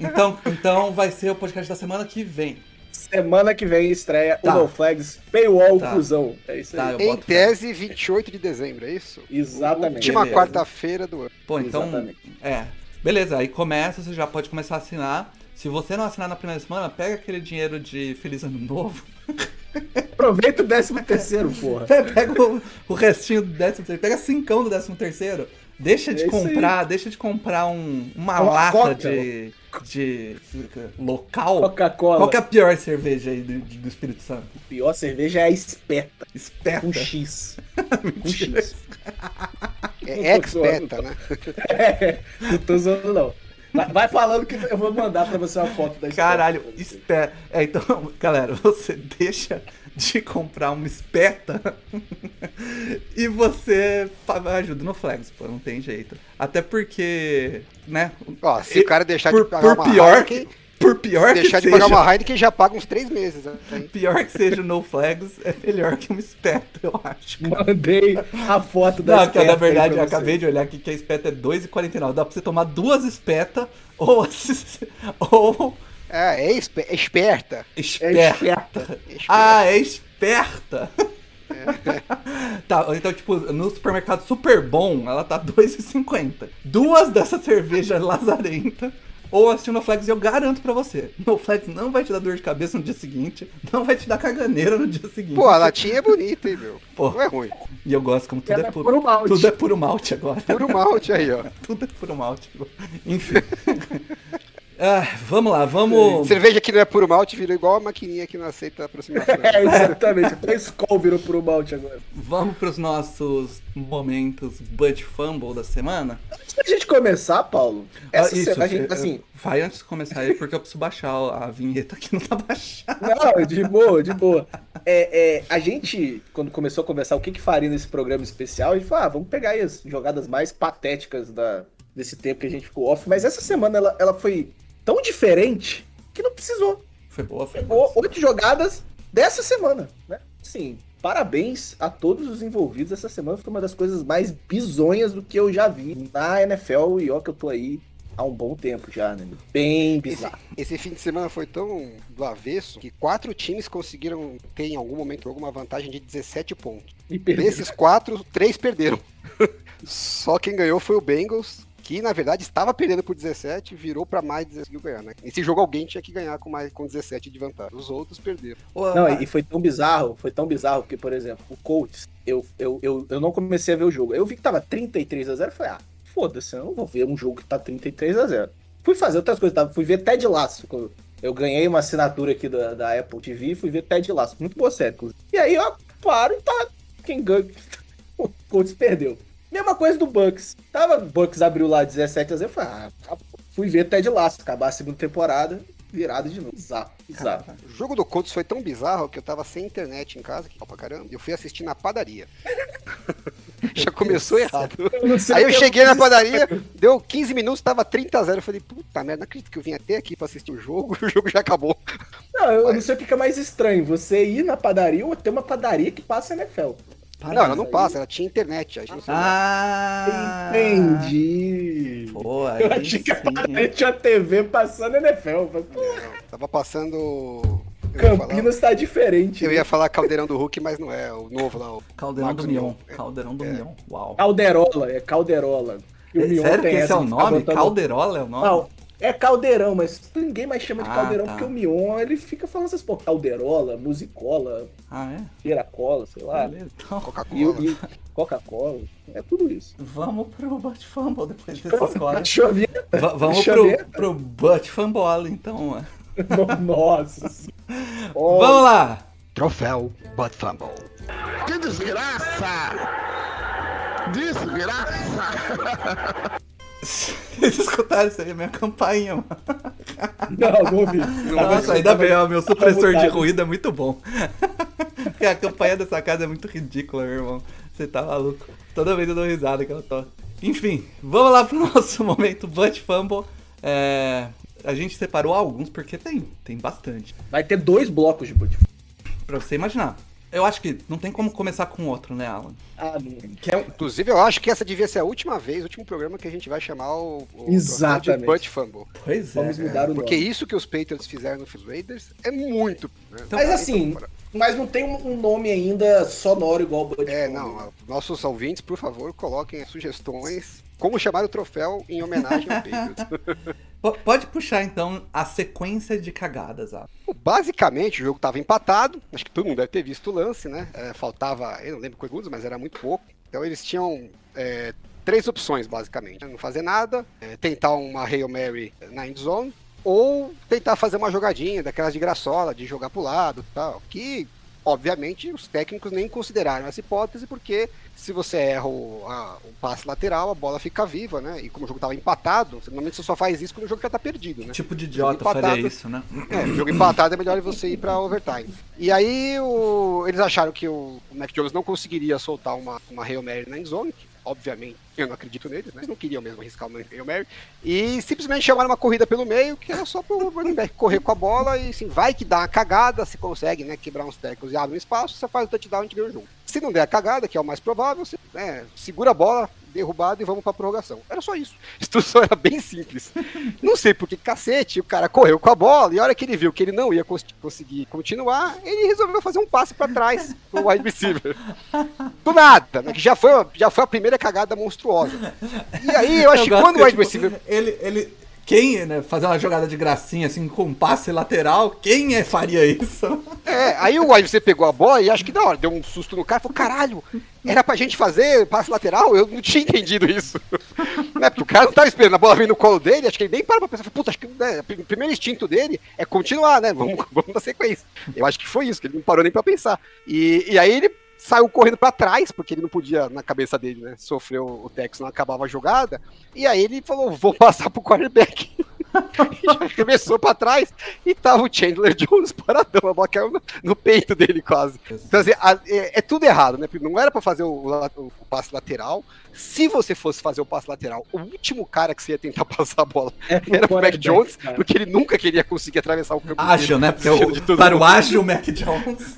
Então, então vai ser o podcast da semana que vem. Semana que vem estreia Tá. o NoFlags Paywall Tá. Cusão. É isso Tá, aí. Em tese, 28 de dezembro, é isso? Exatamente. Última quarta-feira do ano. Pô, então. Exatamente. É. Beleza, aí começa, você já pode começar a assinar. Se você não assinar na primeira semana, pega aquele dinheiro de Feliz Ano Novo. Aproveita o 13 terceiro, porra. Pega o, o restinho do décimo terceiro, pega cincão do décimo terceiro. Deixa de É comprar, deixa de comprar um, uma Uma lata Coca. de, de local. Coca-Cola. Qual que é a pior cerveja aí do, do Espírito Santo? A pior cerveja é a espeta. Esperta. Com X. Com. X. É ex-beta, né? É, não tô zoando, não. Vai, vai falando que eu vou mandar pra você uma foto da espeta. Caralho, espeta. É, então, galera, você deixa de comprar uma espeta e você ajuda no Flags, pô, não tem jeito. Até porque, né? Ó, se e- o cara deixar por, de pagar por uma pior Heineken, que, por pior que deixar de seja, pagar uma Heineken já paga uns três meses. Né? pior que seja o No Flags, é melhor que uma espeta, eu acho. Mandei a foto da Não, que espeta. na verdade eu acabei de olhar aqui que a espeta é 2,49. Dá pra você tomar duas espetas ou, ou É, é espe- é esperta. É esperta. esperta. É esperta. Ah, é esperta. tá, então, tipo, no supermercado super bom, ela tá 2,50. Duas dessa cerveja lazarenta. Ou assistindo no Flex, eu garanto pra você. No Flex não vai te dar dor de cabeça no dia seguinte. Não vai te dar caganeira no dia seguinte. Pô, a latinha é bonita, hein, meu? Pô. Não é ruim. E eu gosto como tudo Ela é é puro, puro malte. Tudo é puro malte agora. Puro malte aí, ó. Tudo é puro malte. agora. Enfim. Ah, vamos lá, vamos. Cerveja que não é puro malte virou igual a maquininha que não aceita aproximação. É, exatamente. Até Skol virou pro malte agora. Vamos pros nossos momentos Bud Fumble da semana. Antes da gente começar, Paulo, essa Ah, isso, semana, a gente, assim, Vai antes de começar aí, porque eu preciso baixar a vinheta que não tá baixada. Não, de boa, de boa. É, é, a gente, quando começou a conversar o que, que faria nesse programa especial, a gente falou, ah, vamos pegar aí as jogadas mais patéticas da, desse tempo que a gente ficou off, mas essa semana ela, ela foi tão diferente que não precisou. Foi boa, foi boa. oito jogadas dessa semana, né? Sim, parabéns a todos os envolvidos. Essa semana foi uma das coisas mais bizonhas do que eu já vi na NFL e ó que eu tô aí há um bom tempo já, né? Bem Esse, bizarro. esse fim de semana foi tão do avesso que quatro times conseguiram ter em algum momento alguma vantagem de 17 pontos. Perdi. Desses quatro, três perderam. Só quem ganhou foi o Bengals, que na verdade estava perdendo por 17, virou para mais e conseguiu ganhar, né? Nesse jogo alguém tinha que ganhar com mais com 17 de vantagem. Os outros perderam. Não, e foi tão bizarro, foi tão bizarro que, por exemplo, o Colts, eu, eu, eu, eu não comecei a ver o jogo. Eu vi que tava 33 a 0 e falei, ah, foda-se, eu não vou ver um jogo que tá 33 a 0 Fui fazer outras coisas, tá? fui ver Ted Lasso. Eu- Eu ganhei uma assinatura aqui da, da Apple TV e fui ver Ted Lasso. Muito boa série, inclusive. E aí eu paro e tá. Quem ganha. O Colts perdeu. Mesma coisa do Bucks. Tava, o Bucks abriu lá 17 a 0 eu falei, ah, acabou. fui ver Ted Lasso, acabar a segunda temporada, virado de novo. Bizarro, bizarro. O jogo do Colts foi tão bizarro que eu tava sem internet em casa, que pra caramba, eu fui assistir na padaria. Já começou errado. Eu Aí eu cheguei na padaria, deu 15 minutos, tava 30 a 0. Eu falei, puta merda, não acredito que eu vim até aqui pra assistir o jogo, o jogo já acabou. Não, eu não sei o que que é mais estranho, você ir na padaria ou ter uma padaria que passa NFL. Não, ela não passa, ela tinha internet. A gente não. Ah! Entendi. Pô, aí Eu achei que a sim. padaria tinha uma TV passando NFL. Eu falei, Pô, Não, tava passando. ia falar- Campinas tá diferente. Eu né? ia falar Caldeirão do Hulk, mas não é, o novo lá. O Caldeirão Marcos do Mion. Mion. É. Caldeirão do É. Mion. Uau. Calderola, é Calderola. E o Mion Sério que esse é o nome? botando- Calderola é o nome? Não, é Caldeirão, mas ninguém mais chama de Ah, Caldeirão tá. porque o Mion, ele fica falando essas pô, Calderola, Musicola, Ah, é? Piracola, sei lá. Beleza. Então, Coca-Cola. Coca-Cola, é tudo isso. vamos pro Butt Fumble depois dessa história. Deixa eu ver. Va- vamos pro, pro Butt Fumble, então. mano. Nossa. Vamos lá! Troféu Butt Fumble. Que desgraça! Desgraça! Vocês escutaram isso aí? É minha campainha, mano. Não, não vi. Nossa, ainda bem, ó, meu supressor de ruído é muito bom. Porque a campanha dessa casa é muito ridícula, meu irmão. Você tá maluco. Toda vez eu dou risada que ela toca. Enfim, vamos lá pro nosso momento Butt Fumble. É, a gente separou alguns porque tem, tem bastante. Vai ter dois blocos de boot. Pra você imaginar. Eu acho que não tem como começar com outro, né, Alan? Ah. Que é Inclusive, eu acho que essa devia ser a última vez, o último programa que a gente vai chamar o, o Exatamente. de Butt Fumble. Pois é. Vamos mudar o Porque nome. isso que os Patriots fizeram no Raiders é muito. né? Mas assim, mas não tem um nome ainda sonoro igual o Bud É, Fumble. não. Nossos ouvintes, por favor, coloquem sugestões. Como chamar o troféu em homenagem ao Patriots. Po- Pode puxar então a sequência de cagadas. Bom, Basicamente, o jogo estava empatado. Acho que todo mundo deve ter visto o lance, né? É, faltava, eu não lembro quantos, mas era muito pouco. Então eles tinham é, três opções, basicamente. Não fazer nada, é, tentar uma Hail Mary na end zone, ou tentar fazer uma jogadinha daquelas de graçola, de jogar pro lado e tal. Que, obviamente, os técnicos nem consideraram essa hipótese, porque se você erra o, a- o passe lateral, a bola fica viva, né? E como o jogo estava empatado, normalmente você só faz isso quando o jogo já tá perdido, né? Tipo de idiota Empatado. faria isso, né? É, jogo empatado é melhor você ir pra overtime. E aí o- eles acharam que o, o Mac Jones não conseguiria soltar uma, uma Hail Mary na endzone, que obviamente eu não acredito neles, né? Eles não queriam mesmo arriscar uma Hail Mary. E simplesmente chamaram uma corrida pelo meio, que era só pro running back correr com a bola e assim, vai que dá uma cagada, se consegue, né, quebrar uns tackles e abre um espaço, você faz o touchdown e a ganha o jogo. Se não der a cagada, que é o mais provável, você né, segura a bola, derrubado e vamos pra prorrogação. Era só isso. A instrução era bem simples. Não sei por que cacete, o cara correu com a bola e a hora que ele viu que ele não ia cons- conseguir continuar, ele resolveu fazer um passe pra trás pro wide receiver. Do nada, né? Que já foi, já foi a primeira cagada monstruosa. E aí eu acho que gosto quando o wide tipo, receiver. Ele, ele. Quem, né, fazer uma jogada de gracinha assim com um passe lateral, quem é, faria isso? É, aí o receiver pegou a bola e acho que da hora, deu um susto no cara e falou: caralho, era pra gente fazer passe lateral? Eu não tinha entendido isso. né? Porque o cara não tava esperando a bola vir no colo dele, acho que ele nem parou pra pensar, puta, acho que né, o primeiro instinto dele é continuar, né? Vamos, vamos dar sequência. Eu acho que foi isso, que ele não parou nem pra pensar. E, e aí ele saiu correndo pra trás, porque ele não podia, na cabeça dele, né? Sofreu o Tex, não acabava a jogada. E aí ele falou: vou passar pro quarterback. E já arremessou pra trás e tava o Chandler Jones paradão. A bola caiu no, no peito dele quase. Então, assim, a- é, é tudo errado, né? Não era pra fazer o, la- o passe lateral. Se você fosse fazer o passe lateral, o último cara que você ia tentar passar a bola era o Mac Jones, cara. porque ele nunca queria conseguir atravessar o campo. Ágil, né? Porque o, para o ágil, o Mac Jones.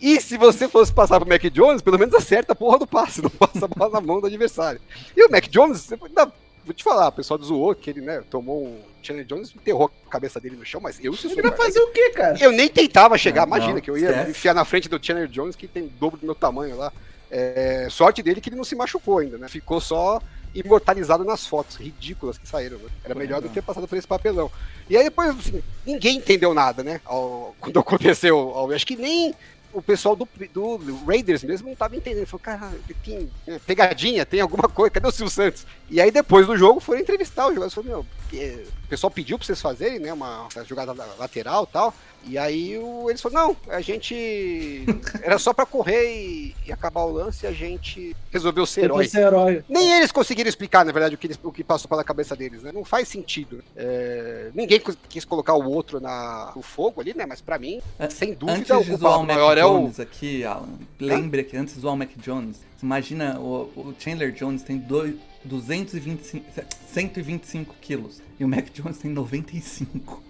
E se você fosse passar pro Mac Jones, pelo menos acerta a porra do passe, não passa a bola na mão do adversário. E o Mac Jones, você pode dar- vou te falar, o pessoal zoou que ele, né, tomou um. Chandler Jones enterrou a cabeça dele no chão, mas eu se Ele vai fazer o quê, cara? Eu nem tentava chegar, Não, imagina não, que eu ia esquece. enfiar na frente do Chandler Jones, que tem o dobro do meu tamanho lá. É, sorte dele que ele não se machucou ainda, né? Ficou só imortalizado nas fotos ridículas que saíram. Né? Era melhor do que ter passado por esse papelão. E aí depois, assim, ninguém entendeu nada, né? Ao- quando aconteceu. ao- acho que nem o pessoal do, do Raiders mesmo não tava entendendo. Falou, cara, tem é, pegadinha, tem alguma coisa, cadê o Silvio Santos? E aí depois do jogo foram entrevistar os jogadores. Falaram, meu, o pessoal pediu pra vocês fazerem, né? Uma, uma jogada la- lateral e tal. E aí o- eles falaram, não, a gente. Era só pra correr e, e acabar o lance e a gente resolveu ser herói. Ser herói. Nem eles conseguiram explicar, na verdade, o que, eles- o que passou pela cabeça deles, né? Não faz sentido. É, ninguém quis- colocar o outro na, no fogo ali, né? Mas pra mim, sem dúvida, o o culpado maior é o. Jones aqui, Alan, lembre que antes de zoar o Mac Jones, imagina o, o Chandler Jones tem dois, 225, 125 quilos e o Mac Jones tem 95.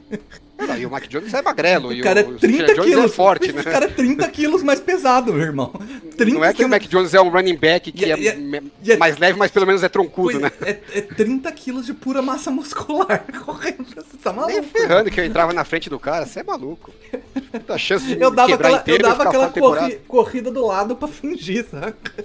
Não, e o Mac Jones é magrelo. O e cara é o 30 Chandler Jones quilos. é forte, né? O cara é 30 quilos mais pesado, meu irmão. 30 Não é que o quilos- Mac Jones é um running back que é, me- e- é mais leve, mas pelo menos é troncudo, né? é, é 30 quilos de pura massa muscular correndo. Você tá Nem maluco? ferrando que eu entrava na frente do cara, você é maluco. A chance de Eu dava quebrar aquela, eu inteiro e dava aquela corri- corrida do lado pra fingir, saca?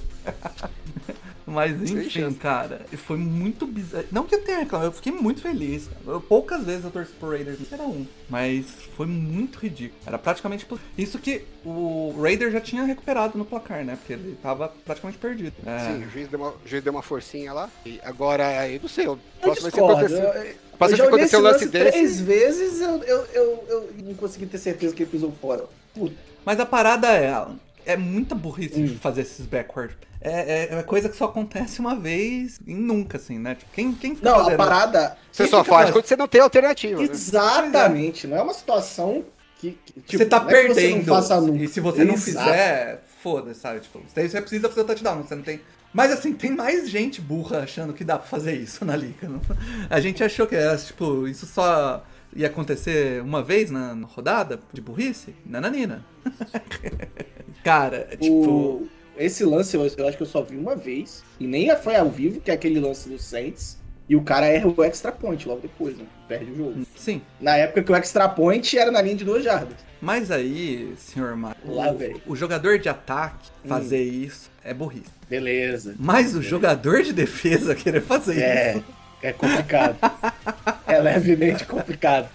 Mas enfim, cara, foi muito bizarro. Não que eu tenha reclamado, eu fiquei muito feliz. cara. Eu- poucas vezes eu torci pro Raiders, era um. Mas foi muito ridículo. Era praticamente. Isso que o Raider já tinha recuperado no placar, né? Porque ele tava praticamente perdido. É, Sim, o juiz, deu uma, o juiz deu uma forcinha lá. E agora, eu não sei, o Eu próximo vai acontecer. Ser olhei acontecer esse um lance lance desse. três vezes, eu, eu, eu, eu não consegui ter certeza que ele pisou fora. Puta. Mas a parada é, Alan, é muita burrice de Hum. fazer esses backward. É, é, é coisa que só acontece uma vez e nunca, assim, né? Tipo, quem, quem fica Não, a fazendo- parada. Você só faz quando você não tem alternativa. Né? Exatamente. Não é uma situação que. que, tipo, você tá não é que você perdendo. não faça nunca. e se você não Exato. fizer, foda-se, sabe? Tipo, você precisa fazer o touchdown, você não tem. Mas assim, tem mais gente burra achando que dá pra fazer isso na liga. não? A gente achou que era, tipo, isso só ia acontecer uma vez na, na rodada de burrice? Nananina. Cara, tipo. O- Esse lance eu, eu acho que eu só vi uma vez. E nem foi ao vivo, que é aquele lance do Saints. E o cara erra o extra point logo depois, né? Perde o jogo. Sim. Na época que o extra point era na linha de duas jardas. Mas aí, senhor Marco, Lá, velho. o jogador de ataque Hum. fazer isso é burrice. Beleza. Mas o jogador de defesa querer fazer É, isso. é complicado. é levemente complicado.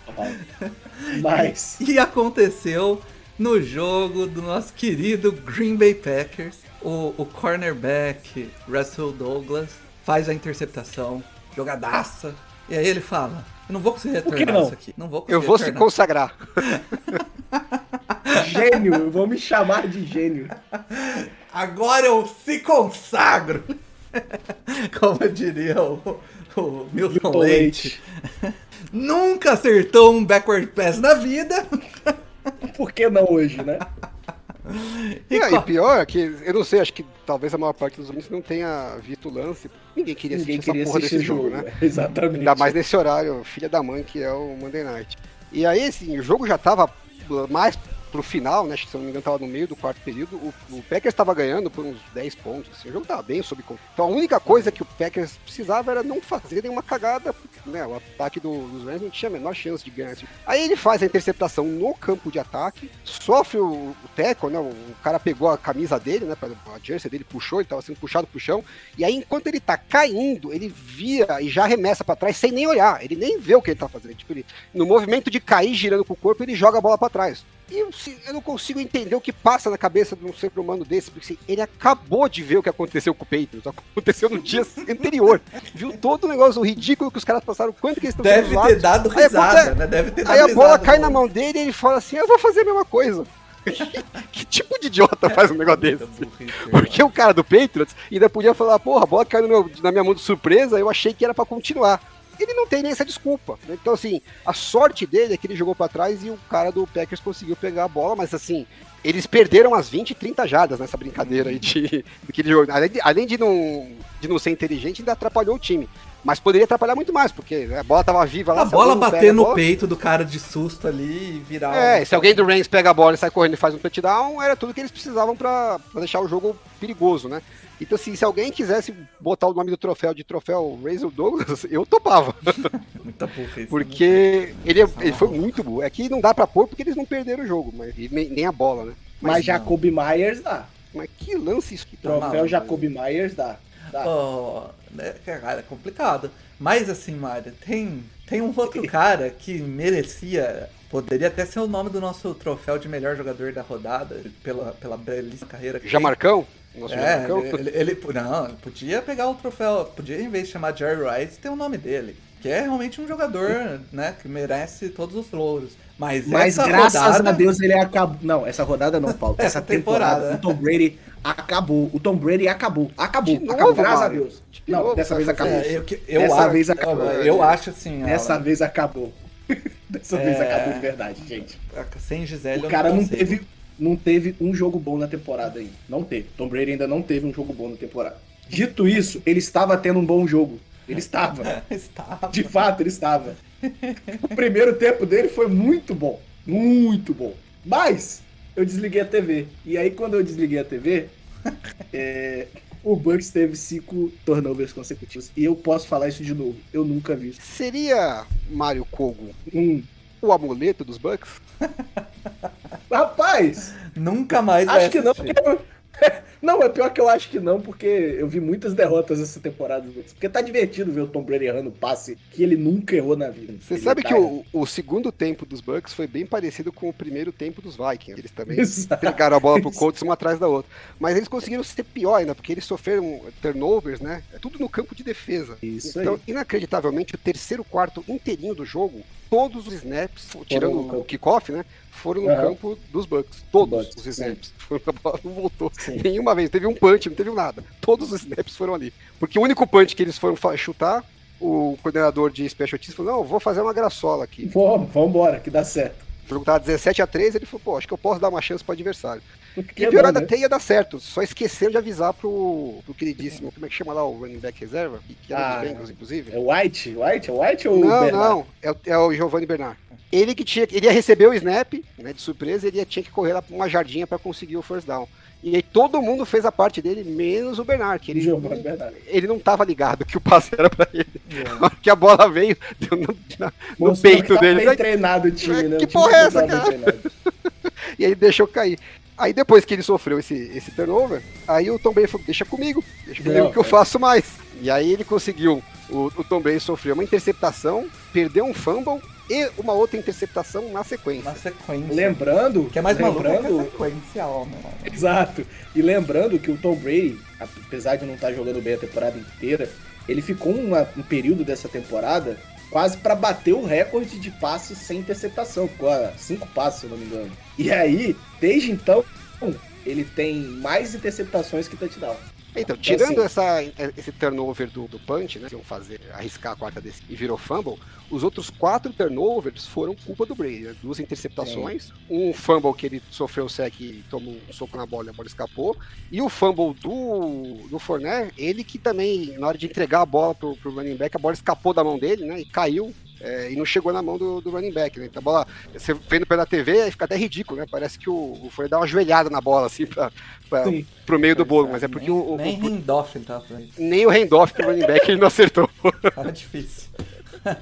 Mas. E aconteceu no jogo do nosso querido Green Bay Packers. O, o cornerback Russell Douglas faz a interceptação, jogadaça. E aí ele fala: Eu não vou conseguir que retornar não? isso aqui. Não vou conseguir Eu vou se retornar." consagrar. Gênio, vão me chamar de gênio. Agora eu se consagro! Como diria o, o Milton Milton Leite. Nunca acertou um backward pass na vida. Por que não hoje, né? E E aí, pior é que, eu não sei, acho que talvez a maior parte dos ouvintes não tenha visto o lance. Ninguém queria Ninguém assistir queria essa porra assistir desse jogo, jogo, né? Exatamente. Ainda mais nesse horário, filha da mãe, que é o Monday Night. E aí, assim, o jogo já tava mais pro final, né? Acho que se não me engano, tava no meio do quarto período. O, o Packers estava ganhando por uns 10 pontos. Assim, o jogo tava bem sob controle. Então a única coisa que o Packers precisava era não fazer nenhuma cagada, né? O ataque do- dos Rams não tinha a menor chance de ganhar. Assim. Aí ele faz a interceptação no campo de ataque, sofre o, o tackle, né? O, o cara pegou a camisa dele, né? A jersey dele puxou, ele tava sendo puxado pro chão. E aí, enquanto ele tá caindo, ele vira e já arremessa pra trás sem nem olhar. Ele nem vê o que ele tá fazendo. Tipo, ele, no movimento de cair girando com o corpo, ele joga a bola pra trás. E eu, eu não consigo entender o que passa na cabeça de um ser humano desse, porque assim, ele acabou de ver o que aconteceu com o Patriots, aconteceu no dia anterior. Viu todo o negócio ridículo que os caras passaram, quanto que eles estão Deve ter dado risada, bola- né? Deve ter dado Aí a bola risada, cai pô. na mão dele e ele fala assim: Eu vou fazer a mesma coisa. que tipo de idiota faz um negócio desse? Burrice, Porque o cara do Patriots ainda podia falar, porra, a bola caiu meu- na minha mão de surpresa, eu achei que era pra continuar. Ele não tem nem essa desculpa. né? Então, assim, a sorte dele é que ele jogou pra trás e o cara do Packers conseguiu pegar a bola, mas assim, eles perderam as 20, 30 jadas nessa brincadeira aí de, do que ele jogou. Além, de, além de, não, de não ser inteligente, ainda atrapalhou o time. Mas poderia atrapalhar muito mais, porque a bola tava viva lá. A bola bater no bola- peito do cara de susto ali e virar. É, um- se alguém do Rams pega a bola e sai correndo e faz um touchdown, era tudo que eles precisavam pra pra deixar o jogo perigoso, né? Então, assim, se alguém quisesse botar o nome do troféu de troféu Razor Douglas, eu topava. Muita burrice. né? Porque ele, é- ele foi muito bom. É que não dá pra pôr porque eles não perderam o jogo, mas nem, a bola, né? Mas, Mas. Jacob Myers dá. Mas que lance isso que tá Troféu maluco, Jacob Myers dá. Ó, né, cara, é complicado. Mas assim, Mário, tem, tem um outro cara que merecia. Poderia até ser o nome do nosso troféu de melhor jogador da rodada, pela, pela belíssima carreira que. Jamarcão? Nosso É, Jamarcão? ele, ele, ele- não, ele podia pegar o troféu, podia em vez de chamar Jerry Rice, ter o nome dele. Que é realmente um jogador, né, que merece todos os louros. Mas, Mas essa graças rodada, a Deus ele acabou. Não, essa rodada não, Paulo. Essa Essa temporada. temporada. O Tom Brady acabou. O Tom Brady acabou. Acabou. De novo, acabou, graças Mário? a Deus. De Não, novo, dessa vez essa acabou. É, eu, que- eu Dessa acho, vez acabou. Eu acho assim, Dessa vez acabou. Dessa vez É. acabou de verdade, gente. sem Gisele O cara não consigo. teve, não teve um jogo bom na temporada ainda. Não teve. Tom Brady ainda não teve um jogo bom na temporada. Dito isso, ele estava tendo um bom jogo. Ele estava. Estava. De fato, ele estava. O primeiro tempo dele foi muito bom. Muito bom. Mas eu desliguei a TV. E aí, quando eu desliguei a TV, é, o Bucks teve cinco turnovers consecutivos. E eu posso falar isso de novo. Eu nunca vi isso. Seria Mário Kogo Hum. o amuleto dos Bucks? Rapaz, Nunca mais vai acho que não. porque eu- Não, é pior que eu acho que não, porque eu vi muitas derrotas essa temporada. do. Porque tá divertido ver o Tom Brady errando passe que ele nunca errou na vida. Você Ele sabe tá que o, o segundo tempo dos Bucks foi bem parecido com o primeiro tempo dos Vikings. Eles também Exato. pegaram a bola pro Colts uma atrás da outra. Mas eles conseguiram ser pior ainda, porque eles sofreram turnovers, né? É tudo no campo de defesa. Isso então, aí. inacreditavelmente, o terceiro quarto inteirinho do jogo, todos os snaps, tirando o kickoff, né? Foram no Aham. campo dos Bucks. Todos Bucks, os snaps. A bola não voltou Sim. nenhuma vez. Teve um punch, não teve nada. Todos os snaps foram ali. Porque o único punch que eles foram chutar, o coordenador de special teams falou, não, vou fazer uma graçola aqui. Vamos, vambora, que dá certo. O jogo tava 17 a 13 ele falou, pô, acho que eu posso dar uma chance pro adversário. E Que pior ainda né? até ia dar certo, só esqueceram de avisar pro, pro queridíssimo, como é que chama lá o running back reserva? Que- Que era Ah, dos Bengals, inclusive. É White? White? É White ou Não, Bernard? não, é, o- é o Giovanni Bernard. Ele que tinha, ele ia receber o snap, né, de surpresa, ele ia, tinha que correr lá uma jardinha para conseguir o first down. E aí todo mundo fez a parte dele, menos o Bernard, que ele, Bernard. ele não tava ligado que o passe era pra ele. Hora que a bola veio, deu no, na- no peito tá dele. bem treinado o time, né? Que porra é essa, cara? E aí deixou cair. Aí depois que ele sofreu esse, esse turnover, aí o Tom Brady falou, deixa comigo, deixa comigo Não, que eu é. faço mais. E aí ele conseguiu, o, o Tom Brady sofreu uma interceptação, perdeu um fumble e uma outra interceptação na sequência. Na sequência. Lembrando, Que é mais maluco que lembrando, a sequencial, né? mano? Exato. E lembrando que o Tom Brady, apesar de não estar jogando bem a temporada inteira, ele ficou uma- um período dessa temporada quase para bater o recorde de passes sem interceptação. Ficou a cinco passes, se eu não me engano. E aí, desde então, ele tem mais interceptações que touchdown. Então, tirando assim- essa, esse turnover do, do punch, né? Que iam fazer, arriscar a quarta desse e virou fumble, os outros quatro turnovers foram culpa do Brady. né? Duas interceptações, um fumble que ele sofreu o sec e tomou um soco na bola e a bola escapou, e o fumble do, do Fournette, ele que também, na hora de entregar a bola pro, pro running back, a bola escapou da mão dele, né? E caiu. é, e não chegou na mão do, do running back, né? Então a bola, você vendo pela TV, aí fica até ridículo, né? Parece que o, o Fournette dá uma joelhada na bola, assim, pra, pra, Sim. pro meio do bolo, mas é porque nem, o, o- Nem o- ele tava fazendo. nem o handoff pro running back ele não acertou. Tava difícil.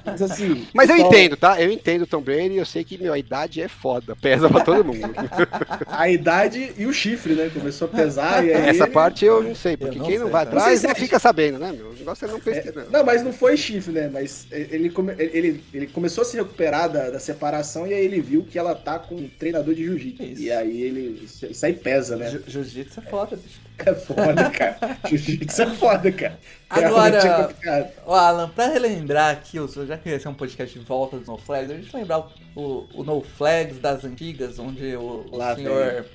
Mas assim. Mas eu só- entendo, tá? Eu entendo o Tom Brady, eu sei que, meu, a idade é foda, pesa pra todo mundo. A idade e o chifre, né? Começou a pesar e aí. Essa ele- parte eu não sei, porque não quem não sei, vai cara. atrás não sabe- fica sabendo, né, meu? O negócio é não É, pesquisar. não, mas não foi chifre, né? Mas ele, come- ele, ele começou a se recuperar da, da separação e aí ele viu que ela tá com um treinador de jiu-jitsu. E aí ele. Isso, aí pesa, né? Jiu-jitsu é foda, bicho. É foda, cara. Jiu-jitsu é foda, cara. Agora- é complicado. Ô, Alan, pra relembrar aqui, o- já que esse é um podcast de volta dos No Flags, a gente lembrar o, o No Flags das antigas, onde o, o senhor,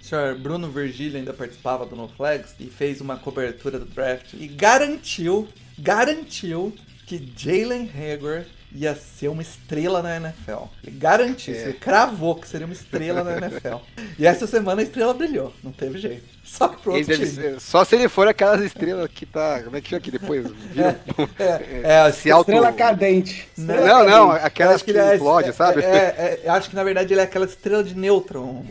o senhor Bruno Virgílio ainda participava do No Flags e fez uma cobertura do draft e garantiu, garantiu que Jalen Hager ia ser uma estrela na NFL. Ele garantiu, É. ele cravou que seria uma estrela na NFL. E essa semana a estrela brilhou, não teve jeito. Só que pro outro time. ser- só se ele for aquelas estrelas que tá. Como é que chama aqui depois? Vira, É, é, se auto... Estrela cadente. Não, Estrela Não, não, cadente. aquelas que, ele é- explode, é- sabe? É, é, eu acho que na verdade ele é aquela estrela de nêutron.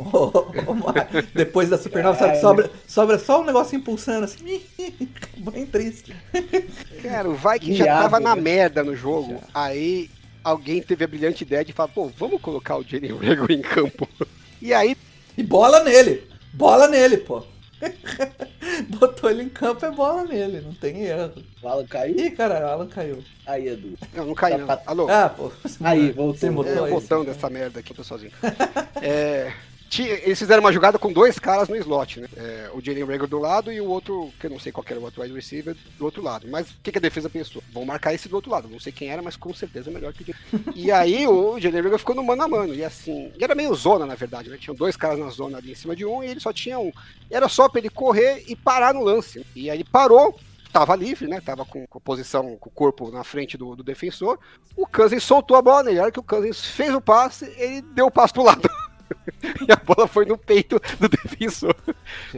Depois da supernova, sabe? Sobra, sobra só um negocinho pulsando assim. Bem triste. Cara, o Viking já tava na né? merda no jogo. Aí alguém teve a brilhante ideia de falar, pô, vamos colocar o Jalen Rager em campo. E aí, E bola nele! Bola nele, pô! Botou ele em campo, é bola nele, não tem erro. O Alan caiu? Ih, caralho, o Alan caiu. Aí, Edu. não, não caiu. Tá- Alô? Ah, pô. Aí, voltou. Você É mutou o botão dessa merda aqui, eu tô sozinho. É, eles fizeram uma jogada com dois caras no slot, né? É, o Jalen Rager do lado e o outro, que eu não sei qual era o outro wide receiver, do outro lado. Mas o que, que a defesa pensou? Vão marcar esse do outro lado. Não sei quem era, mas com certeza é melhor que o Jalen. E aí o Jalen Rager ficou no mano a mano. E assim, e era meio zona, na verdade, né? Tinham dois caras na zona ali em cima de um e ele só tinha um. Era só pra ele correr e parar no lance. E aí ele parou, tava livre, né? Tava com, com posição, com o corpo na frente do, do defensor. O Cousins soltou a bola nele. A hora que o Cousins fez o passe, ele deu o passe pro lado. e a bola foi no peito do defensor.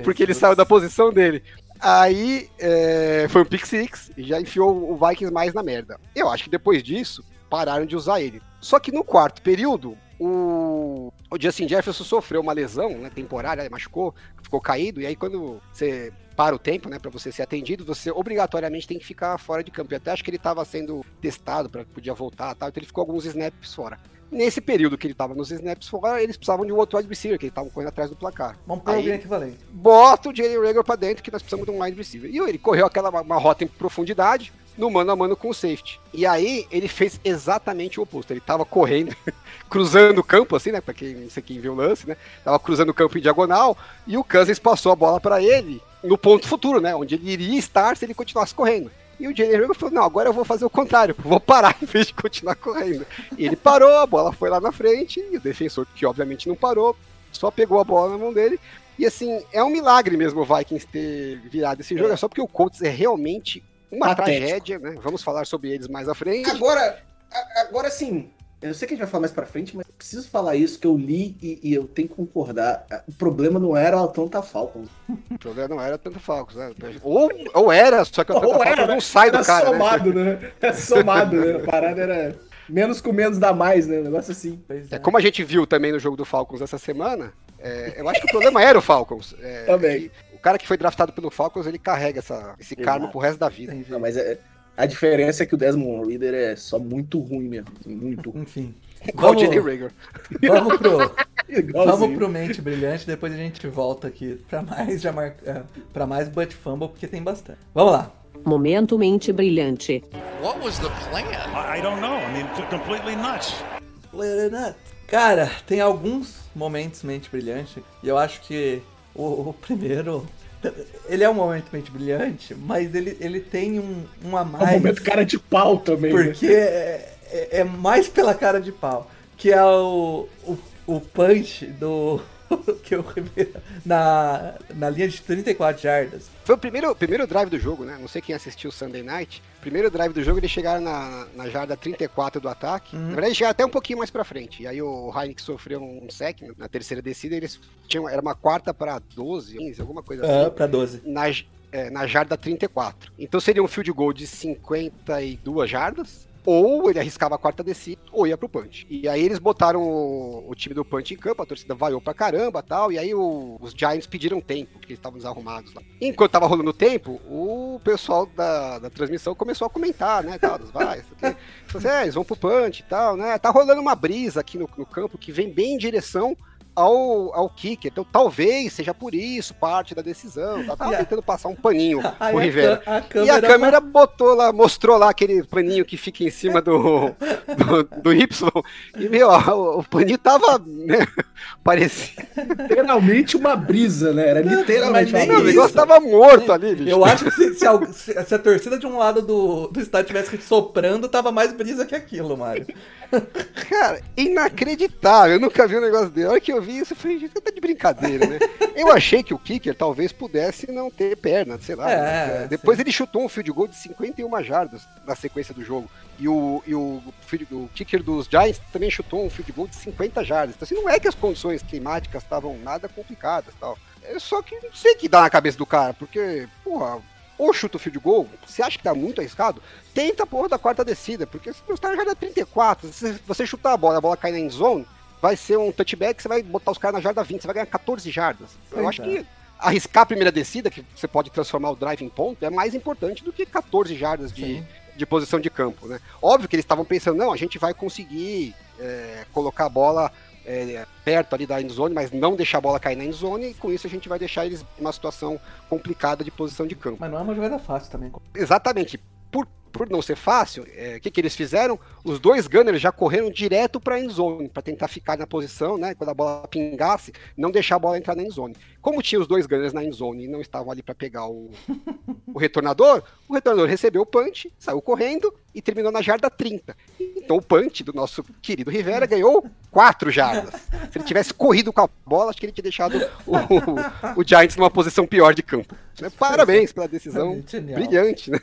Porque ele saiu da posição dele. Aí é, foi um pick six e já enfiou o Vikings mais na merda. Eu acho que depois disso, pararam de usar ele. Só que no quarto período, o, o Justin Jefferson sofreu uma lesão né, temporária, machucou, ficou caído, e aí quando você para o tempo, né, para você ser atendido, você obrigatoriamente tem que ficar fora de campo. Eu até acho que ele estava sendo testado para podia voltar, tal, então ele ficou alguns snaps fora. Nesse período que ele estava nos snaps fora, eles precisavam de um outro wide receiver, que eles estavam correndo atrás do placar. Vamos pôr alguém equivalente. bota o Jalen Rager pra dentro que nós precisamos de um wide receiver. E ele correu aquela uma, rota em profundidade, no mano a mano com o safety. E aí ele fez exatamente o oposto. Ele tava correndo, cruzando o campo, assim, né? Pra quem não sei quem viu o lance, né? Tava cruzando o campo em diagonal e o Cousins passou a bola pra ele no ponto futuro, né? Onde ele iria estar se ele continuasse correndo. E o Jalen Rager falou: Não, agora eu vou fazer o contrário, vou parar em vez de continuar correndo. E ele parou, a bola foi lá na frente, e o defensor, que obviamente não parou, só pegou a bola na mão dele. E assim, é um milagre mesmo o Vikings ter virado esse jogo, é, só porque o Colts é realmente uma Patético. tragédia, né? Vamos falar sobre eles mais à frente. Agora, agora sim, eu sei que a gente vai falar mais pra frente, mas eu preciso falar isso que eu li e, e eu tenho que concordar. O problema não era o Atlanta Falcons. O problema não era tanto Falcos, né? Ou, ou era, só que o Atlanta Ou Falcons era, não sai do cara, né? somado, né? Era somado, né? A parada era menos com menos dá mais, né? Um negócio assim. É, é. como a gente viu também no jogo do Falcons essa semana, é, eu acho que o problema era o Falcons. É, Também. O cara que foi draftado pelo Falcons, ele carrega essa, esse karma Exato. pro resto da vida. Não, mas é, a diferença é que o Desmond Reader é só muito ruim mesmo. assim, Muito ruim. Enfim. Igual Jalen Rager. vamos pro, Igualzinho. vamos pro Mente Brilhante, depois a gente volta aqui pra mais, já mar... é, pra mais Butt Fumble, porque tem bastante. Vamos lá. Momento mente brilhante. What was the plan? I don't know. I mean, c- completely nuts. Cara, tem alguns momentos mente brilhante e eu acho que o, o primeiro. Ele é um momento mente brilhante, mas ele, ele tem um, um a É um mais. momento cara de pau também. né? Porque é, é- é mais pela cara de pau. Que é o, o, o punch do. que o Ribeiro. Na, na linha de 34 jardas. Foi o primeiro, primeiro drive do jogo, né? Não sei quem assistiu o Sunday Night. Primeiro drive do jogo, eles chegaram na, na jarda 34 do ataque. Uhum. Na verdade, eles chegaram até um pouquinho mais pra frente. E aí o Heineken sofreu um sec na terceira descida. Eles tinham. Era uma quarta pra 12, 15, alguma coisa assim. Ah, pra 12. na, é, na jarda 34. Então seria um field goal de 52 jardas, ou ele arriscava a quarta descida, ou ia pro punch. E aí eles botaram o, o time do punch em campo, a torcida vaiou pra caramba tal, e aí o- os Giants pediram tempo, porque eles estavam desarrumados lá. Enquanto tava rolando o tempo, o pessoal da, da transmissão começou a comentar, né, tal, dos vai, isso aqui. É, eles vão pro punch e tal, né, tá rolando uma brisa aqui no, no campo que vem bem em direção ao, ao kicker. Então talvez seja por isso parte da decisão. Tá, tava a- tentando passar um paninho Aí pro a Rivera. a E a câmera- botou lá, mostrou lá aquele paninho que fica em cima do, do, do Y. E, meu, o, o paninho tava, né, parecia, literalmente uma brisa, né? Era literalmente mas uma nem Não, o brisa. negócio tava morto ali, bicho. Eu acho que se, se se- se a torcida de um lado do, do estádio tivesse soprando, tava mais brisa que aquilo, Mário. Cara, inacreditável. Eu nunca vi um negócio dele. A hora que eu vi isso, eu falei, tá de brincadeira, né? Eu achei que o kicker talvez pudesse não ter perna, sei lá. É, sim. depois ele chutou um field goal de 51 jardas na sequência do jogo. E o, e o, o kicker dos Giants também chutou um field goal de 50 jardas. Então, assim, não é que as condições climáticas estavam nada complicadas tal. É só que não sei o que dá na cabeça do cara, porque, porra, ou chuta o field goal, você acha que tá muito arriscado? Tenta a porra da quarta descida, porque se os caras já dá 34, se você chutar a bola, a bola cai na end zone, vai ser um touchback, você vai botar os caras na jarda 20, você vai ganhar 14 jardas. Eu acho é. que arriscar a primeira descida, que você pode transformar o drive em ponto, é mais importante do que 14 jardas de, Sim. de posição de campo, né? Óbvio que eles estavam pensando, não, a gente vai conseguir é, colocar a bola é, perto ali da endzone, mas não deixar a bola cair na endzone, e com isso a gente vai deixar eles em uma situação complicada de posição de campo. Mas não é uma jogada fácil também. Exatamente. Por, por não ser fácil, é, o que, que eles fizeram? Os dois gunners já correram direto para a endzone, para tentar ficar na posição, né? Quando a bola pingasse, não deixar a bola entrar na endzone. Como tinha os dois gunners na endzone e não estavam ali para pegar o, o retornador, o retornador recebeu o punch, saiu correndo e terminou na jarda 30. Então o punch do nosso querido Rivera ganhou 4 jardas. Se ele tivesse corrido com a bola, acho que ele tinha deixado o, o, o Giants numa posição pior de campo. Né? Parabéns pela decisão Genial. brilhante, né?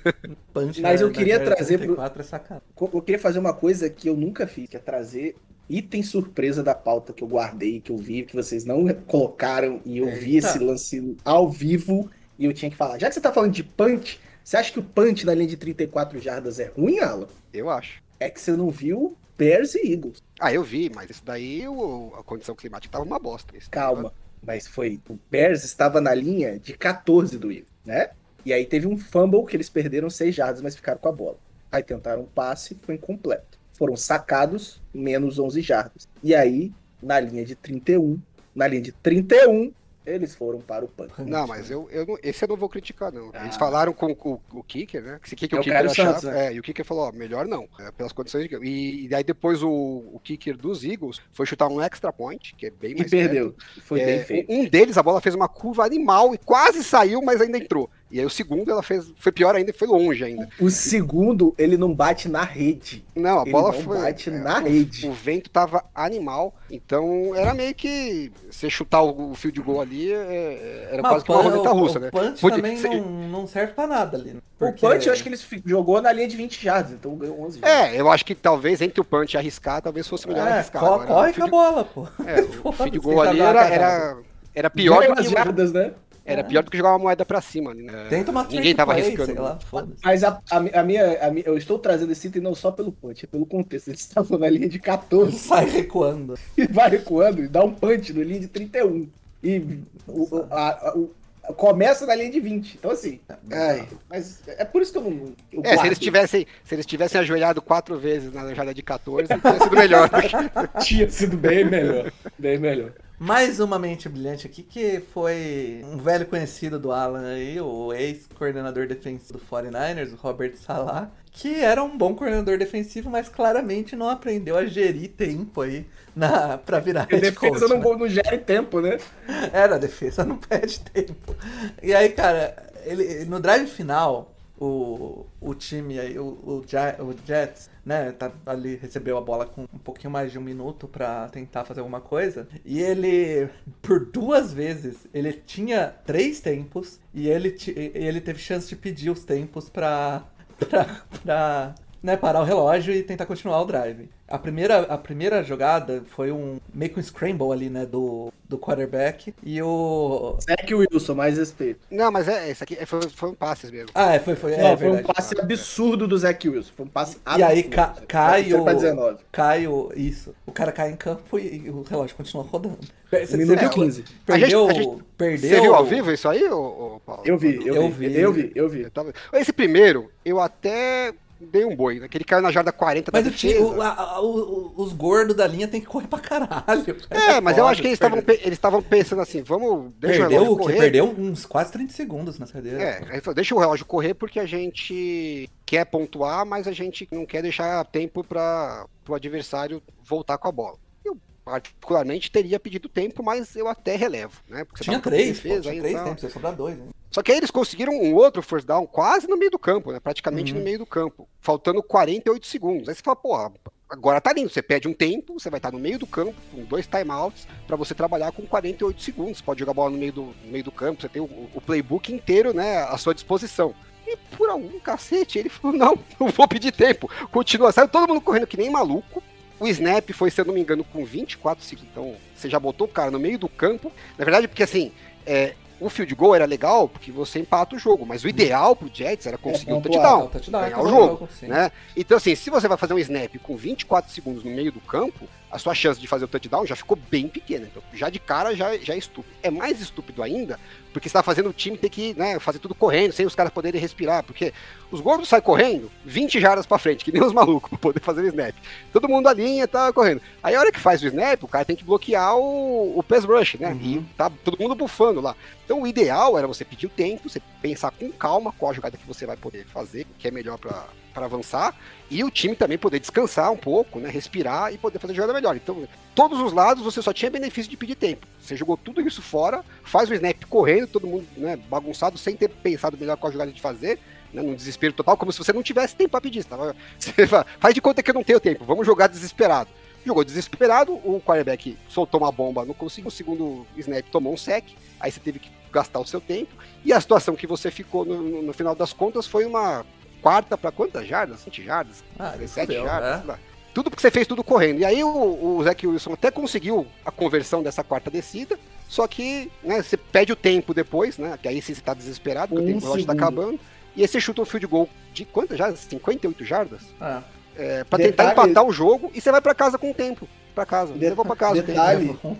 Punch Mas na- eu na queria trazer pro- 34 é Eu queria fazer uma coisa que eu nunca fiz, que é trazer item surpresa da pauta que eu guardei, que eu vi, que vocês não colocaram, e eu vi Eita. esse lance ao vivo, e eu tinha que falar. Já que você tá falando de punch, você acha que o punch na linha de 34 jardas é ruim, Alan? Eu acho. É que você não viu Bears e Eagles. Ah, eu vi, mas isso daí o- a condição climática tava uma bosta. Calma. Mas foi. O Bears estava na linha de 14 do Eagles, né? E aí teve um fumble que eles perderam 6 jardas, mas ficaram com a bola. Aí tentaram um passe, foi incompleto. Foram sacados, menos 11 jardas. E aí, na linha de 31, na linha de 31, eles foram para o punch. Não, mas eu, eu não- esse eu não vou criticar, não. Eles Ah. falaram com o, o Kicker, né? Que, que, que É o Kicker Caio achava. Santos, né? É, e o Kicker falou, ó, melhor não, é, pelas condições de e, e aí depois o, o Kicker dos Eagles foi chutar um extra point, que é bem E mais perdeu. Foi perto. bem É, feito. um deles, a bola fez uma curva animal e quase saiu, mas ainda entrou. E aí o segundo, ela fez. Foi pior ainda, foi longe ainda. O segundo, ele não bate na rede. Não, a Ele bola não foi. bate é, na o, rede. O vento tava animal, então era meio que. Você chutar o, o field goal ali é- era Mas quase o que uma roleta o- russa, o né? punch Podia também não, não serve pra nada ali. né? O Porque- punch, eu acho que eles fi- jogou na linha de 20 jardas, então ganhou 11 jardas. É, eu acho que talvez entre o punch e arriscar, talvez fosse melhor É, arriscar. co- Agora, corre o com a bola, pô. É, o field quem goal ali era, era, era pior do as que jardas, né? Era pior do que jogar uma moeda pra cima né? Tenta uma Ninguém tava play, arriscando. lá, foda-se. Mas a, a, a minha, a minha- eu estou trazendo esse item não só pelo punch, é pelo contexto. Eles estavam na linha de 14 Sai recuando. e vai recuando e dá um punch no linha de 31. E o, a- a- o- começa na linha de 20. Então, assim, ai, mas é por isso que eu não. eu É, se eles tivessem, se eles tivessem ajoelhado quatro vezes na jogada de 14, teria sido melhor. Tinha sido bem melhor. Bem melhor. Mais uma mente brilhante aqui que foi um velho conhecido do Alan aí, o ex-coordenador defensivo do 49ers, o Robert Salah, que era um bom coordenador defensivo, mas claramente não aprendeu a gerir tempo aí na, pra virar A defesa coach, não, né? não gera tempo, né? Era, a defesa não perde tempo. E aí, cara, ele, no drive final, o, o time aí, o, o, o Jets, né, tá ali, recebeu a bola com um pouquinho mais de um minuto pra tentar fazer alguma coisa. E ele, por duas vezes, ele tinha três tempos e ele, ele teve chance de pedir os tempos pra, pra, pra né, parar o relógio e tentar continuar o drive. A primeira, a primeira jogada foi um meio que um scramble ali, né, do, do quarterback. E o. Zach Wilson, mais respeito. Não, mas é, isso aqui é- foi, foi um passes mesmo. Ah, é, foi, foi, é, Não, foi um passe absurdo do Zach Wilson. Foi um passe absurdo. E aí ca, cai Foi o. pra 19. Cai o. Isso. O cara cai em campo e, o relógio continua rodando. Você- Minuto você e viu- 15. Perdeu. A gente- a gente- perdeu. Você viu ao vivo isso aí, ô, ô, Paulo? Eu vi, eu, Eu vi, vi. eu vi, eu vi. Esse primeiro, eu até dei um boi, né? Que ele caiu na jarda 40 da Mas o time- defesa. o- a- a- o- os gordos da linha tem que correr pra caralho. É, mas eu acho que eles estavam eles estavam pensando assim, vamos deixa o Perdeu, relógio o correr. perdeu uns quase 30 segundos nessa cadeira. É, aí falou, deixa o relógio correr porque a gente quer pontuar, mas a gente não quer deixar tempo para o adversário voltar com a bola. E o particularmente, teria pedido tempo, mas eu até relevo, né? Porque Tinha tá três, pô, defesa tinha ainda, três tal. tempos, ia sobrar dois. Né? Só que aí eles conseguiram um outro first down quase no meio do campo, né? Praticamente Uhum. no meio do campo, faltando 48 segundos. Aí você fala, porra, agora tá lindo. Você pede um tempo, você vai estar no meio do campo, com dois timeouts, pra você trabalhar com 48 segundos. Você pode jogar bola no meio do, no meio do campo, você tem o, o playbook inteiro, né, à sua disposição. E por algum cacete, ele falou: não, não vou pedir tempo. Continua, saiu todo mundo correndo que nem maluco. O snap foi, se eu não me engano, com 24 segundos. Então, você já botou o cara no meio do campo. Na verdade, porque assim, é, o field goal era legal porque você empata o jogo, mas o ideal pro Jets era conseguir É, um pontuar, touchdown, o touchdown, ganhar fazer o jogo, né? Então assim, se você vai fazer um snap com 24 segundos no meio do campo, a sua chance de fazer o touchdown já ficou bem pequena. Então, já de cara já, já é estúpido. É mais estúpido ainda porque você tá fazendo o time ter que né, fazer tudo correndo, sem os caras poderem respirar, porque os gordos saem correndo 20 jardas pra frente, que nem os malucos, pra poder fazer o snap. Todo mundo alinha, tá correndo. Aí a hora que faz o snap, o cara tem que bloquear o, o pass rush, né? Uhum. E tá todo mundo bufando lá. Então o ideal era você pedir o tempo, você pensar com calma qual a jogada que você vai poder fazer, o que é melhor pra para avançar, e o time também poder descansar um pouco, né? Respirar e poder fazer a jogada melhor. Então, todos os lados você só tinha benefício de pedir tempo. Você jogou tudo isso fora, faz o snap correndo, todo mundo né, bagunçado, sem ter pensado melhor qual jogada de fazer, né, num desespero total, como se você não tivesse tempo para pedir. Tava- você fala, faz de conta que eu não tenho tempo, vamos jogar desesperado. Jogou desesperado, o quarterback soltou uma bomba, não conseguiu. O segundo snap tomou um sec, aí você teve que gastar o seu tempo. E a situação que você ficou no- no final das contas foi uma quarta para quantas jardas? 20 jardas? Ah, 17 fudeu, jardas? né? sei lá. Tudo porque você fez tudo correndo. E aí o, o Zach Wilson até conseguiu a conversão dessa quarta descida, só que né, você pede o tempo depois, né? Que aí sim você tá desesperado, porque o Um tempo relógio tá segundo. acabando. E aí você chuta um field goal de quantas jardas? 58 jardas? Ah, É, pra tentar Detalhe- empatar o jogo e você vai pra casa com o tempo. Pra casa. Levou pra casa. o tempo. detalhe- um.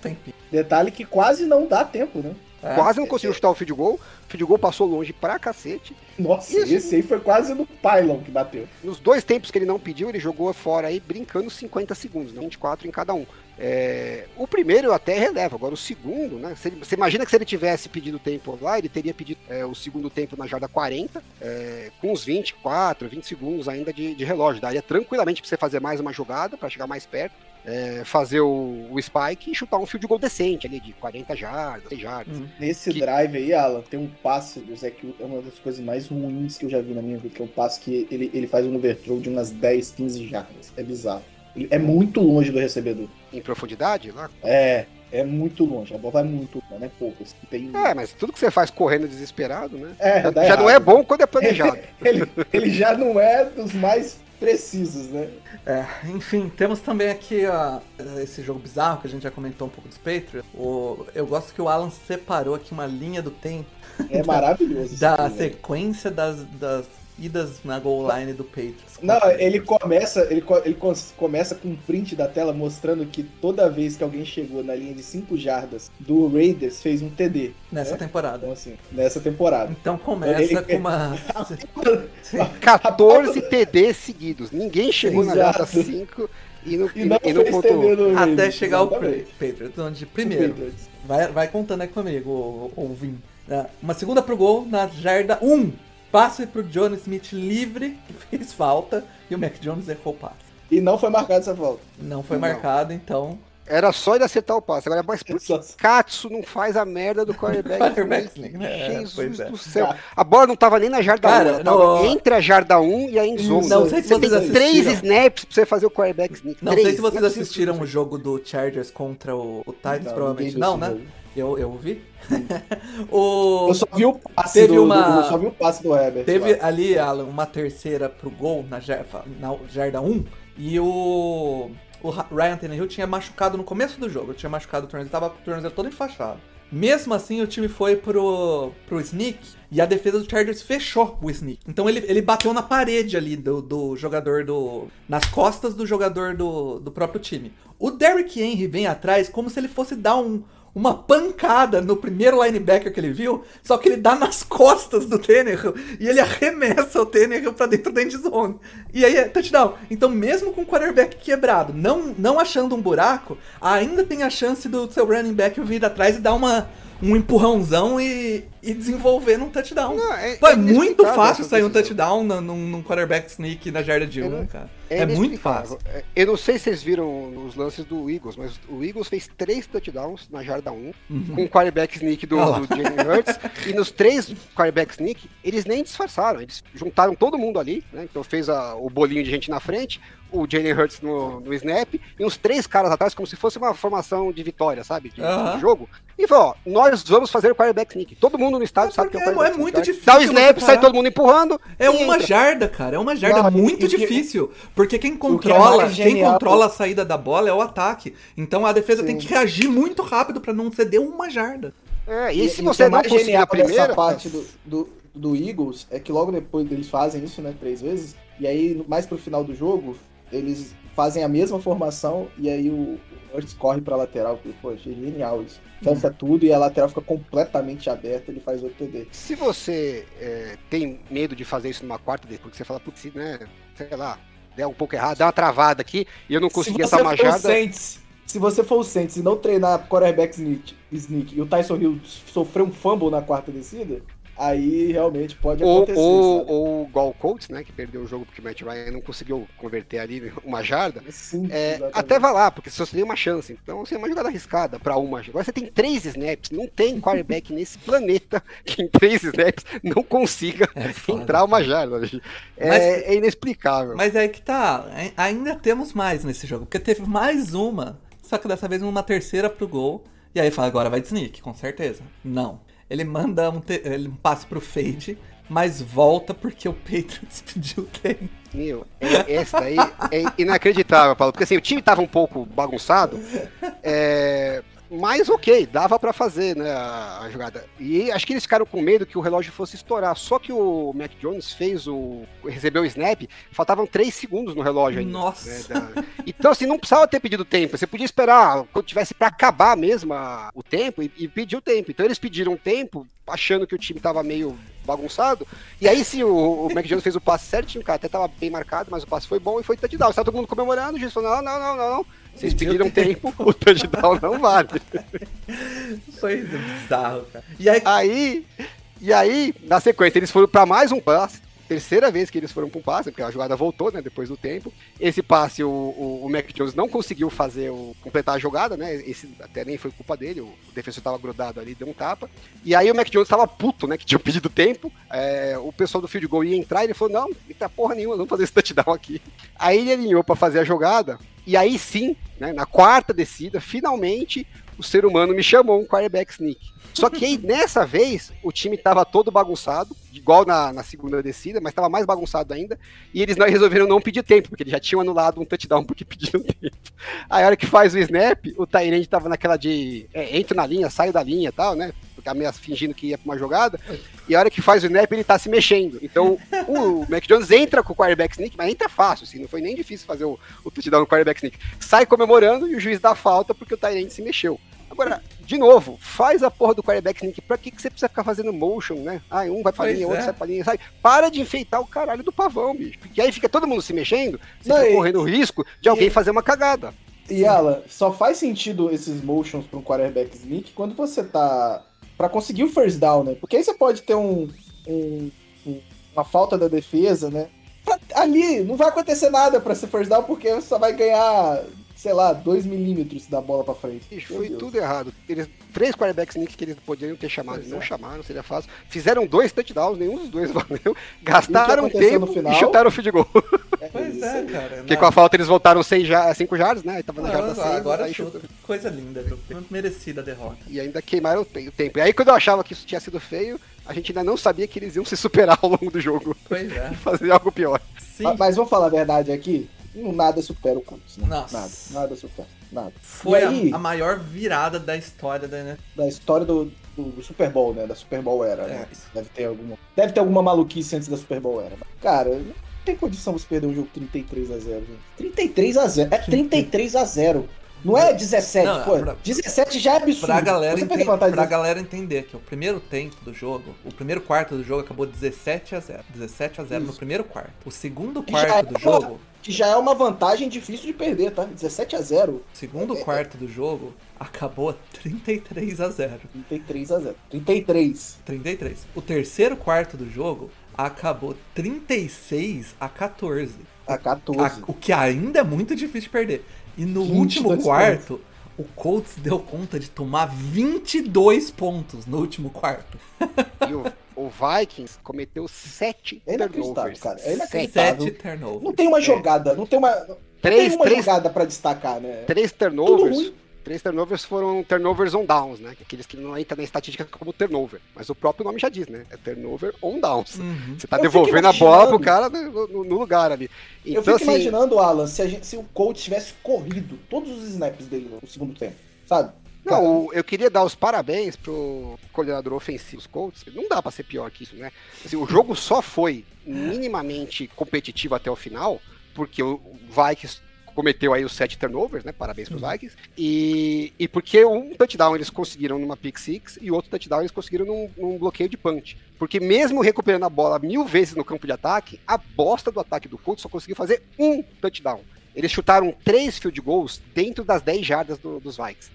Detalhe que quase não dá tempo, né? É. Quase não conseguiu chutar o field goal. O field goal passou longe pra cacete. Nossa, Isso. esse aí foi quase no pylon que bateu. Nos dois tempos que ele não pediu, ele jogou fora aí brincando 50 segundos, né? 24 em cada um. É, o primeiro eu até relevo, agora o segundo, né? se ele- você imagina que se ele tivesse pedido tempo lá, ele teria pedido é, o segundo tempo na jarda 40, é, com uns 24, 20 segundos ainda de, de relógio. Daria tranquilamente pra você fazer mais uma jogada, pra chegar mais perto, é, fazer o, o spike e chutar um field goal decente ali, de 40 jardas, 6 jardas. Hum. Nesse Que- drive aí, Alan, tem um passe do Zach Wilson, é uma das coisas mais ruins que eu já vi na minha vida, que é um passe que ele, ele faz um overthrow de umas 10, 15 jardas. É bizarro. Ele é muito longe do recebedor. Em profundidade, lá. É, é muito longe. A bola vai muito longe, não é pouco. assim, Tem... É, mas tudo que você faz correndo desesperado, né? É, Já, já não é bom quando é planejado. ele, ele já não é dos mais precisos, né? É, enfim, temos também aqui ó, esse jogo bizarro que a gente já comentou um pouco dos Patriots. O, eu gosto que o Alan separou aqui uma linha do tempo É maravilhoso. da aqui, velho. sequência das, das idas na goal line do Patriots. Não, ele começa, ele, ele começa com um print da tela mostrando que toda vez que alguém chegou na linha de 5 jardas do Raiders fez um TD. Nessa É? temporada. Então, assim, nessa temporada. Então começa Ele- com uma. 14 TD seguidos. Ninguém chegou na Exato. jarda 5 e não, E não e não no Até Raiders, chegar o exatamente. Patriots, onde O primeiro. Patriots. Vai, vai contando aí comigo, ô- ô- ouvindo. É, Uma segunda pro gol na jarda 1. Passe pro John Smith livre, que fez falta, e o Mac Jones errou o passe. E não foi marcado essa volta. Não foi Não. marcado, então. Era só ele acertar o passe. Agora, mas por que Katsu não faz a merda do quarterback? Quarterback sneak? sneak, né? Jesus é. do céu. A bola não tava nem na jarda Cara, 1, ela tava no- entre a jarda 1 e a endzone. Não sei se você vocês tem três assistiram. snaps pra você fazer o quarterback sneak. Não Três. sei se vocês Não é assistiram o jogo do Chargers contra o, o Titans, Não, provavelmente não, né? jogo. Eu, eu vi. o, Eu só vi o passe Teve do, uma- do- eu só vi o passe do Herbert. Teve lá. ali, Alan, uma terceira pro gol na, na jarda 1 e o, o Ryan Tannehill tinha machucado no começo do jogo. Tinha machucado o tornozelo, tava com o tornozelo todo enfaixado. Mesmo assim, o time foi pro, pro sneak e a defesa do Chargers fechou o sneak. Então ele, ele bateu na parede ali do, do jogador do. nas costas do jogador do, do próprio time. O Derrick Henry vem atrás como se ele fosse dar um, uma pancada no primeiro linebacker que ele viu, só que ele dá nas costas do Tannehill e ele arremessa o Tannehill pra dentro da endzone. E aí é touchdown. Então mesmo com o quarterback quebrado, não, não achando um buraco, ainda tem a chance do seu running back vir atrás e dar uma, um empurrãozão e, e desenvolver num touchdown. Não, é- Pô, é, é muito fácil sair um touchdown num, num, quarterback sneak na jarda de É, um, cara. É, muito inexplicável. fácil. É, Eu não sei se vocês viram os lances do Eagles, mas o Eagles fez três touchdowns na jarda 1, com o quarterback sneak do, do Jalen Hurts, e nos três quarterback sneak, eles nem disfarçaram, eles juntaram todo mundo ali, né? Então fez a- o bolinho de gente na frente, o Jalen Hurts no, no snap, e uns três caras atrás, como se fosse uma formação de vitória, sabe? De, de Aham. jogo. E falou, ó, nós vamos fazer o quarterback sneak. Todo mundo no estádio É sabe que é é- é muito difícil Dá o snap, sai todo mundo empurrando. É e uma entra. jarda, cara. É uma jarda Não, e- muito e que- difícil. Porque quem que é controla, quem controla a saída da bola é o ataque. Então a defesa tem Sim. que reagir muito rápido pra não ceder uma jarda. É, e, se o você é não conseguir a primeira, parte do, do, do Eagles é que logo depois eles fazem isso, né, três vezes, e aí mais pro final do jogo, eles fazem a mesma formação e aí o, Hurts corre pra lateral, pô, achei genial isso. Fecha tudo e a lateral fica completamente aberta, ele faz outro TD. Se você é, tem medo de fazer isso numa quarta vez, porque você fala, putz, né, sei lá, der um pouco errado, dá uma travada aqui e eu não consegui se essa majada. Saints, se você for o Saints e não treinar quarterback sneak, sneak e o Tyson Hill sofrer um fumble na quarta descida, aí realmente pode Ou, acontecer. ou, sabe? ou igual o Colts, né, que perdeu o jogo porque o Matt Ryan não conseguiu converter ali uma jarda. Sim, É, até vai lá, porque você só tem uma chance. Então, assim, é uma jogada arriscada pra uma. Agora você tem três snaps. Não tem quarterback nesse planeta que em três snaps não consiga É entrar uma jarda. É, Mas- é inexplicável. Mas é que tá. ai- Ainda temos mais nesse jogo. Porque teve mais uma. Só que dessa vez uma terceira pro gol. E aí fala, agora vai de sneak, com certeza. Não. Ele manda um, te- ele passe pro fade, mas volta porque o Patriots pediu tempo. Meu, é, daí é inacreditável, Paulo. Porque assim, o time tava um pouco bagunçado. é, mas ok, dava pra fazer né, a, jogada. E acho que eles ficaram com medo que o relógio fosse estourar. Só que o Mac Jones fez o. recebeu o snap, faltavam 3 segundos no relógio ainda. Nossa. né, da- Então, assim, não precisava ter pedido tempo. Você podia esperar quando tivesse pra acabar mesmo a- o tempo e, e pedir o tempo. Então eles pediram tempo, achando que o time tava meio bagunçado. E aí sim, o, o Mac Jones fez o passe certinho, cara. Até tava bem marcado, mas o passe foi bom e foi touchdown. Estava todo mundo comemorando, o juiz falou: não, não, não, não, não. Vocês pediram tempo, o touchdown não vale. Foi bizarro, cara. E aí, Aí, e aí, na sequência, eles foram para mais um passe. Terceira vez que eles foram para um passe, porque a jogada voltou, né, depois do tempo. Esse passe, o, o, o Mac Jones não conseguiu fazer o completar a jogada, né? Esse até nem foi culpa dele, o, o defensor estava grudado ali, deu um tapa. E aí o Mac Jones estava puto, né, que tinha pedido tempo. É, o pessoal do field goal ia entrar e ele falou: "Não, não tá porra nenhuma, vamos fazer esse touchdown aqui". Aí ele alinhou para fazer a jogada. E aí sim, né, na quarta descida, finalmente o ser humano me chamou um quarterback sneak. Só que aí, nessa vez, o time tava todo bagunçado, igual na, na segunda descida, mas tava mais bagunçado ainda. E eles não, resolveram não pedir tempo, porque eles já tinham anulado um touchdown porque pediram tempo. Aí a hora que faz o snap, o Tyrande tava naquela de é, entro na linha, saio da linha e tal, né? Porque ameaça fingindo que ia pra uma jogada. E a hora que faz o snap, ele tá se mexendo. Então o Mac Jones entra com o quarterback sneak, mas entra fácil, assim, não foi nem difícil fazer o, o touchdown no quarterback sneak. Sai comemorando e o juiz dá falta porque o Tyrande se mexeu. Agora, de novo, faz a porra do quarterback sneak. Pra que, que você precisa ficar fazendo motion, né? Ah, um vai pra Pois linha, é. outro sai pra linha, sabe? Para de enfeitar o caralho do pavão, bicho. Porque aí fica todo mundo se mexendo, você Não, fica e- correndo o risco de alguém e- fazer uma cagada. E ela, só faz sentido esses motions para um quarterback sneak quando você tá. Pra conseguir o first down, né? Porque aí você pode ter um. um- um- uma falta da defesa, né? Pra- ali não vai acontecer nada pra ser first down porque você só vai ganhar, sei lá, 2 milímetros da bola pra frente. Foi Deus. tudo errado. Eles, três quarterbacks sneaks que eles poderiam ter chamado, Pois não é. chamaram, seria fácil. Fizeram dois touchdowns, nenhum dos dois valeu. Gastaram no tempo final? e chutaram o field goal. pois isso é, cara. Porque não- com a falta eles voltaram 5 jardas, né? Aí tava na não, jarda 6. agora aí chuta. Coisa linda, viu? Merecida a derrota. E ainda queimaram o te- o tempo. E aí, quando eu achava que isso tinha sido feio, a gente ainda não sabia que eles iam se superar ao longo do jogo Pois é. e fazer algo pior. Sim, Ah, Mas vamos falar a verdade aqui? Nada supera o Colts. Né? Nossa. Nada, nada supera. Nada. foi a- aí? a, maior virada da história da NFL. Da história do, do, Super Bowl, né? Da Super Bowl era. né? É. Deve ter alguma. Deve ter alguma maluquice antes da Super Bowl era. Cara, não tem condição você perder um jogo 33 a 0 gente. 33 a 0 É 33 a 0 Não é 17, Não, pô. pra- 17 já é absurdo. Pra galera, você enten- perder vantagem pra galera entender que o primeiro tempo do jogo, o primeiro quarto do jogo acabou 17 a 0. 17 a 0 no Isso. primeiro quarto. O segundo Já quarto do é- jogo Que já é uma vantagem difícil de perder, tá? 17 a 0 Segundo quarto do jogo, acabou 33 a 0. 33 a 0 33. 33. O terceiro quarto do jogo acabou 36 a 14. A 14. A- o que ainda é muito difícil de perder. E no 22 último quarto, o Colts deu conta de tomar 22 pontos no último quarto. E o, o Vikings cometeu sete É inacreditável, turnovers. cara. É Sete. inacreditável. 7 turnovers. Não tem uma jogada, não tem uma, não Três- tem uma três- jogada pra destacar, né? Três turnovers. Três turnovers foram turnovers on downs, né? Aqueles que não entram na estatística como turnover. Mas o próprio nome já diz, né? É turnover on downs. Uhum. Você tá Eu devolvendo a bola pro cara no, no- lugar ali. Eu Então, fico assim, imaginando, Alan, se, a gente, se o coach tivesse corrido todos os snaps dele no segundo tempo, sabe? Não, eu queria dar os parabéns pro coordenador ofensivo dos Colts. Não dá pra ser pior que isso, né? Assim, o jogo só foi minimamente competitivo até o final, porque o Vikings cometeu aí os sete turnovers, né? Parabéns pros Vikings. E, e porque um touchdown eles conseguiram numa pick six e outro touchdown eles conseguiram num, num bloqueio de punch. Porque mesmo recuperando a bola mil vezes no campo de ataque, a bosta do ataque do Colts só conseguiu fazer um touchdown. Eles chutaram três field goals dentro das 10 jardas do- dos Vikings.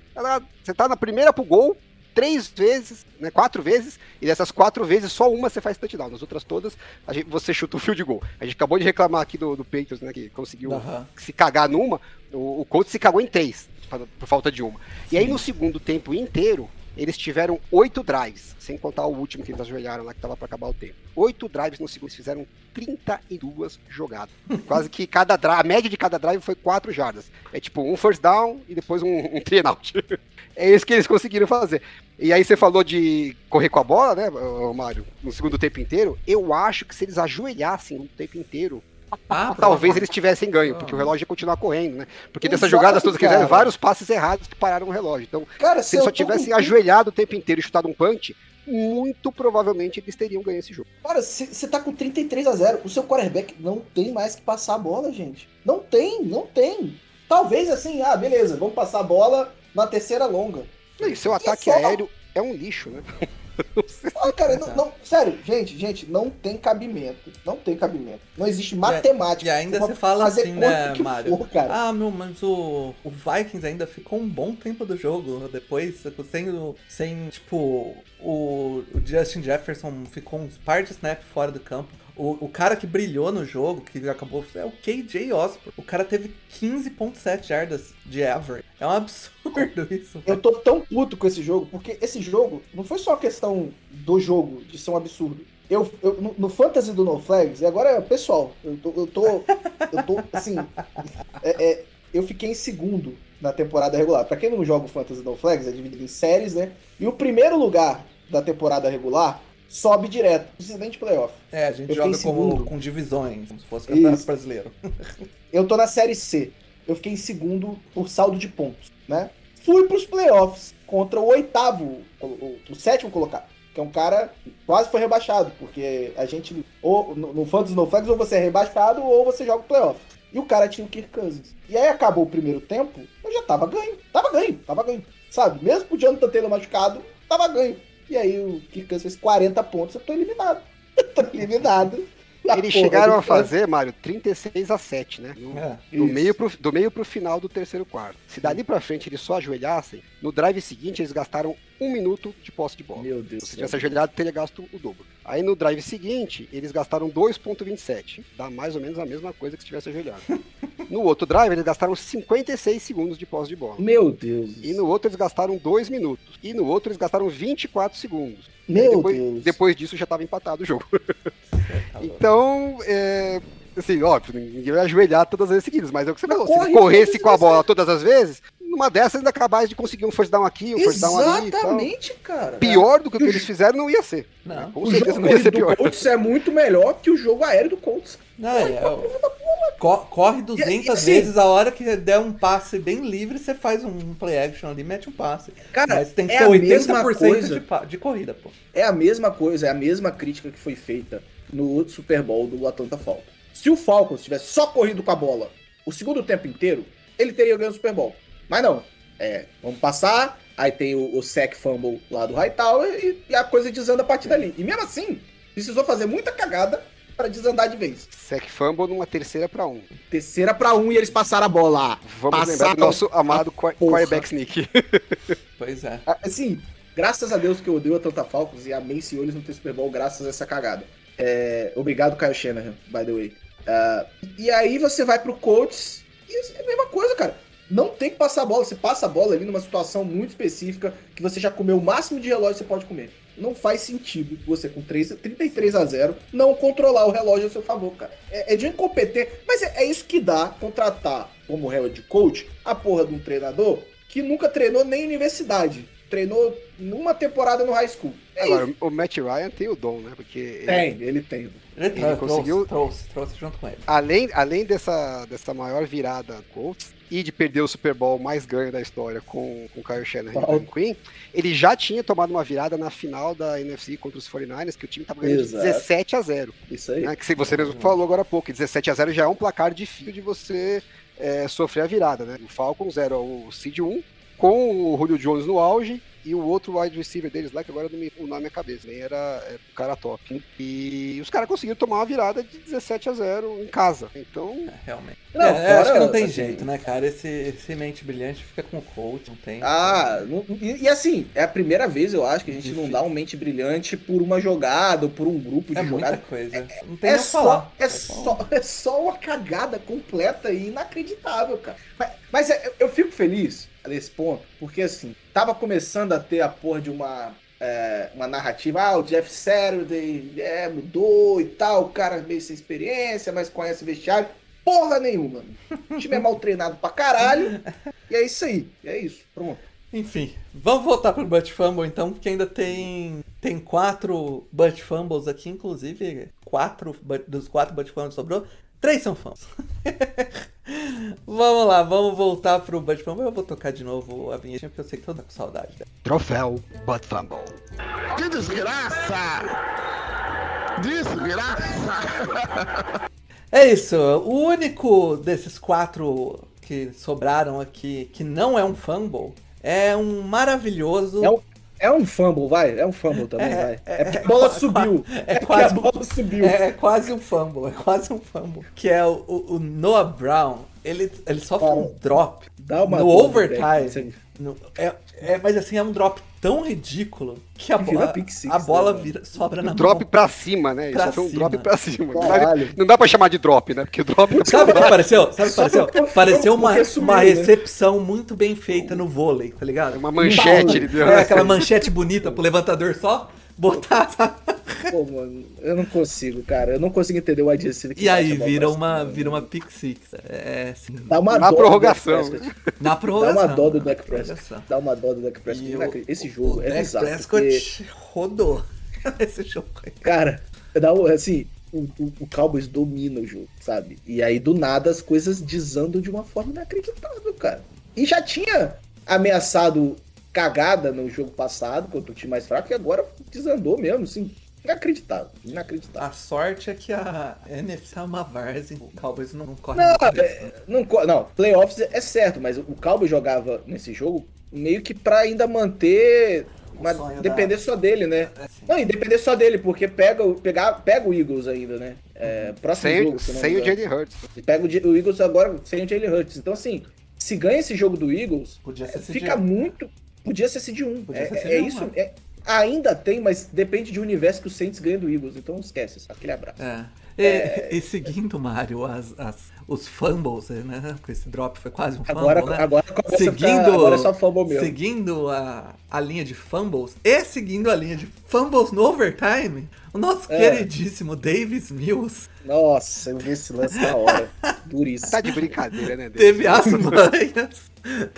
Você tá na primeira pro gol, três vezes, né, quatro vezes, e dessas quatro vezes, só uma você faz touchdown. Nas outras todas, a gente- você chuta o field goal. A gente acabou de reclamar aqui do, do Patriots, né, que conseguiu Aham. se cagar numa, o, o Colts se cagou em três, por, por falta de uma. E aí no segundo tempo inteiro, eles tiveram oito drives, sem contar o último que eles ajoelharam lá, que tava pra acabar o tempo. Oito drives no segundo, eles fizeram 32 jogadas. Quase que cada drive, a média de cada drive foi quatro jardas. É tipo um first down e depois um, um out. É isso que eles conseguiram fazer. E aí você falou de correr com a bola, né, Mário, no segundo tempo inteiro. Eu acho que se eles ajoelhassem o tempo inteiro, Ah, talvez eles tivessem ganho, porque o relógio ia continuar correndo, né? Porque dessas Exato, jogadas todas que fizeram, vários passes errados que pararam o relógio. Então, Cara, se eles só eu tô tivessem ajoelhado o tempo inteiro e chutado um punch, muito provavelmente eles teriam ganho esse jogo. Cara, você tá com 33 a 0 O seu quarterback não tem mais que passar a bola, gente. Não tem, não tem. Talvez assim, ah, beleza, vamos passar a bola na terceira longa. E seu ataque só- aéreo é um lixo, né? Ah, cara, não, não- sério, gente, gente, não tem cabimento. Não tem cabimento. Não existe matemática. E ainda você fala fazer assim, né, que Mário? for. Ah, meu, mas o, o Vikings ainda ficou um bom tempo do jogo. Depois, sem, o- sem tipo, o, o Justin Jefferson ficou uns par de snap fora do campo. O, o cara que brilhou no jogo, que acabou, é o KJ Osborne. O cara teve 15.7 jardas de average. É um absurdo isso. Eu tô tão puto com esse jogo, porque esse jogo não foi só questão do jogo, de ser um absurdo. Eu, eu- no, no Fantasy do No Flags, e agora, pessoal, eu tô. Eu tô, eu tô assim. é- é, eu fiquei em segundo na temporada regular. Pra quem não joga o Fantasy No Flags, é dividido em séries, né? E o primeiro lugar da temporada regular sobe direto, presidente playoff. É, a gente Eu joga como, com divisões, como se fosse campeonato Isso. brasileiro. Eu tô na série C. Eu fiquei em segundo por saldo de pontos, né? Fui pros playoffs contra o oitavo, o, o- sétimo colocado, que é um cara que quase foi rebaixado, porque a gente, ou no, no Fantasy No Flags, ou você é rebaixado ou você joga o playoff. E o cara tinha o Kirk Cousins. E aí acabou o primeiro tempo, eu já tava ganho. Tava ganho, tava ganho. Sabe? Mesmo com o Jonathan Taylor machucado, tava ganho. E aí o Kirk Cousins fez 40 pontos, eu tô eliminado. Eu tô eliminado. Eles chegaram a fazer, Mário, 36 a 7, né? No- É. Do meio, pro, do meio pro final do terceiro quarto. Se dali pra frente eles só ajoelhassem, no drive seguinte eles gastaram um minuto de posse de bola. Meu Deus Se tivesse ajoelhado, teria gasto o dobro. Aí no drive seguinte, eles gastaram 2.27. Dá mais ou menos a mesma coisa que se tivesse ajoelhado. no outro drive, eles gastaram 56 segundos de posse de bola. Meu Deus. E no outro eles gastaram 2 minutos. E no outro eles gastaram 24 segundos. Meu depois, Deus. depois disso já estava empatado o jogo. então, é, assim, óbvio, ninguém vai ajoelhar todas as vezes seguidas, mas é o que você falou. Se corre ele corresse com a bola todas as vezes, numa dessas ainda capaz de conseguir um first down aqui, um first down ali. Exatamente, cara. Pior do que o que eles fizeram não ia ser. Não. Com O certeza jogo não ia ser pior. Colts é muito melhor que o jogo aéreo do Colts. Não, é, é, co- corre 200 E- e assim- vezes a hora que der um passe bem livre, você faz um play action ali, mete um passe. Cara, Mas tem que é ser a mesma 80% coisa. de, de corrida, pô. É a mesma coisa, é a mesma crítica que foi feita no Super Bowl do Atlanta Falcons. Se o Falcons tivesse só corrido com a bola o segundo tempo inteiro, ele teria ganho o Super Bowl. Mas não. É, vamos passar, aí tem o, o sack fumble lá do Hightower e, e a coisa desanda a partir dali. E mesmo assim, precisou fazer muita cagada pra desandar de vez. Sec Fumble numa terceira pra um. Terceira pra um e eles passaram a bola. Vamos lembrar Passaram do nosso amado quarterback sneak. Pois é. Ah, Assim, graças a Deus que eu odeio a Atlanta Falcons e amei se eles não ter Super Bowl graças a essa cagada. É, obrigado, Kyle Shanahan, by the way. Ah, e aí você vai pro Colts e é a mesma coisa, cara. Não tem que passar a bola. Você passa a bola ali numa situação muito específica que você já comeu o máximo de relógio que você pode comer. Não faz sentido você com 3, 33 a 0 não controlar o relógio a seu favor, cara. É, é de incompetente. Mas é, é isso que dá contratar como head coach a porra de um treinador que nunca treinou nem universidade. Treinou numa temporada no high school. É Agora, isso. o Matt Ryan tem o dom, né? Porque ele- Tem, ele tem. Ele, Ele trouxe, conseguiu- trouxe, trouxe junto com ele. além, além dessa, dessa maior virada do Colts e de perder o Super Bowl mais ganho da história com, com o Kyle Shanahan e Uau. Dan Quinn, ele já tinha tomado uma virada na final da NFC contra os 49ers, que o time estava ganhando de Exato. 17 a 0. Isso aí. Né? Que você mesmo falou agora há pouco, 17 a 0 já é um placar difícil de você é, sofrer a virada, né? O Falcons era o seed 1, com o Julio Jones no auge, e o outro wide receiver deles lá, que agora não me, o nome na minha cabeça, nem era é, o cara top. E os caras conseguiram tomar uma virada de 17 a 0 em casa. Então, É, realmente. Não, é, eu acho fora, que não tem assim- jeito, né, cara? Esse, esse mente brilhante fica com o coach, não tem. Ah, não- e, e assim, é a primeira vez, eu acho, que a gente não Difícil. dá um mente brilhante por uma jogada ou por um grupo de é muita jogadas. coisa. Não tem É só, falar. é, só, é só uma cagada completa e inacreditável, cara. Mas, mas é- eu, eu fico feliz nesse ponto, porque assim, tava começando a ter a porra de uma, é, uma narrativa, ah, o Jeff Saturday é, mudou e tal, o cara meio sem experiência, mas conhece vestiário. Porra nenhuma. O time é mal treinado pra caralho. E é isso aí. É isso. Pronto. Enfim, vamos voltar pro Butt Fumble então, porque ainda tem tem quatro Butt Fumbles aqui, inclusive quatro dos quatro Butt Fumbles sobrou, três são fãs. vamos lá, vamos voltar pro Butt Fumble. Eu vou tocar de novo a vinheta porque eu sei que todo mundo tá com saudade dela. troféu Butt Fumble. Que desgraça! Desgraça! É isso, o único desses quatro que sobraram aqui que não é um fumble é um maravilhoso. É um, é um fumble, vai. É um fumble também, É, vai. é, É, porque a bola subiu. é É, quase- a bola subiu. É, é quase um fumble, é quase um fumble. Que é o, o- o Noah Brown. Ele, ele sofre um drop Dá uma no overtime. você- no- é, é- mas assim, é um drop tão ridículo que a, bola, six, a bola né, vira, sobra na drop mão. pra cima, né? Pra Isso foi um drop pra cima. Não dá, Caralho. não dá pra chamar de drop, né? Porque drop não Sabe o que pareceu? Sabe o que pareceu? Pareceu uma, uma né? recepção muito bem feita no vôlei, tá ligado? Uma manchete, ele deu. É, aquela manchete bonita pro levantador só, botar. Pô, mano, eu não consigo, cara. Eu não consigo entender o que E aí vira uma, cima, vira uma pick six. É assim. Dá uma Na dó do prorrogação. Dak. Na Dá prorrogação. uma dó do Dak Prescott. Dá uma dó do Dak Prescott. E o- Esse o- jogo o é Dak bizarro. Prescott porque, rodou esse jogo aí. cara, dá um- assim, o, o, o Cowboys domina o jogo, sabe? E aí, do nada, as coisas desandam de uma forma inacreditável, cara. E já tinha ameaçado cagada no jogo passado, contra o time mais fraco, e agora desandou mesmo, assim. Inacreditável, inacreditável. A sorte é que a NFC é uma várzea. O Cowboys não corre Não, é, né? não, co- não, playoffs é certo, mas o Cowboys jogava nesse jogo meio que pra ainda manter. Sonho depender da- só dele, né? É. Não, e depender só dele, porque pega, o- pegar, pega o Eagles ainda, né? É, próximo Sem, jogo, se sem o. Jalen Hurts. E Pega o, o Eagles agora sem o Jalen Hurts. Então, assim, se ganha esse jogo do Eagles, Podia ser fica muito. Podia ser seed 1. Podia É, ser é seed um, isso. né? é- ainda tem, mas depende de universo que o Saints ganha do Eagles. Então esquece. Aquele abraço. É. E, e seguindo, Mário, as, as- os fumbles, né? Porque esse drop foi quase um fumble, Agora, né? agora a ficar- seguindo, agora é só fumble mesmo. seguindo a, a linha de fumbles e seguindo a linha de fumbles no overtime, o nosso É. queridíssimo Davis Mills Nossa, eu vi esse lance na hora. Duríssimo. Tá de brincadeira, né? Deus? teve as manhas,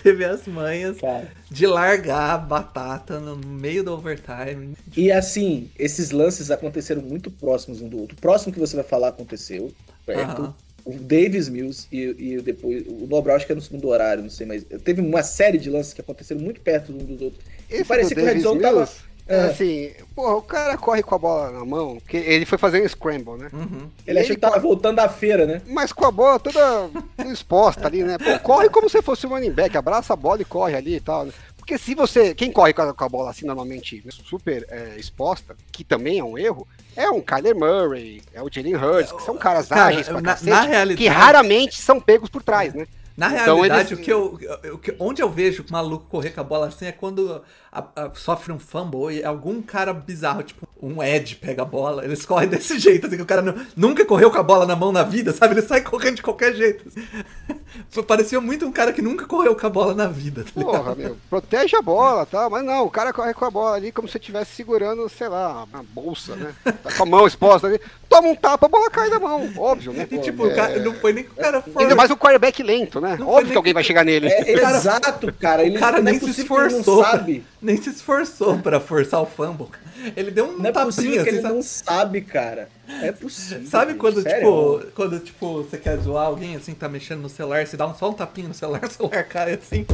teve as manhas Cara. de largar a batata no meio do overtime. E assim, esses lances aconteceram muito próximos um do outro. O próximo que você vai falar aconteceu, perto. O Davis Mills e, e depois. O Nobral acho que é no segundo horário, não sei, mas teve uma série de lances que aconteceram muito perto um dos outros. Esse parecia do que o Davis Redzone tava- é, É. assim, porra, o cara corre com a bola na mão, que ele foi fazer um scramble, né? Uhum. Ele achou que tava voltando da feira, né? Mas com a bola toda exposta ali, né? Pô, corre como se fosse um running back, abraça a bola e corre ali e tal. né? Porque se você. Quem corre com a, bola assim, normalmente super é, exposta, que também é um erro, é um Kyler Murray, é o Jalen Hurts, que são caras Cara, ágeis pra na- cacete, na realidade- que raramente são pegos por trás, né? Na Então, realidade, eles- o que eu, o que- onde eu vejo o maluco correr com a bola assim é quando a- a- sofre um fumble e algum cara bizarro, tipo um Ed, pega a bola. Eles correm desse jeito, assim, que o cara nu- nunca correu com a bola na mão na vida, sabe? Ele sai correndo de qualquer jeito. assim. Parecia muito um cara que nunca correu com a bola na vida, tá? Porra, meu, protege a bola, tá? Mas não, o cara corre com a bola ali como se estivesse segurando, sei lá, uma bolsa, né? Tá com a mão exposta ali. Toma um tapa, a bola cai da mão. Óbvio, né? E tipo, o é- cara, não foi nem que o cara for. Ainda mais um quarterback lento, né? Não Óbvio que alguém vai chegar nele. É, cara- exato, cara. Ele O cara é nem se que esforçou. Não sabe. Nem se esforçou pra forçar o fumble. Ele deu um Não é tapinha, possível que assim, ele sabe? não sabe, cara. É possível. Sabe gente, quando, sério. tipo, quando, tipo, você quer zoar alguém assim, tá mexendo no celular, você dá um, só um tapinha no celular, o celular cai assim.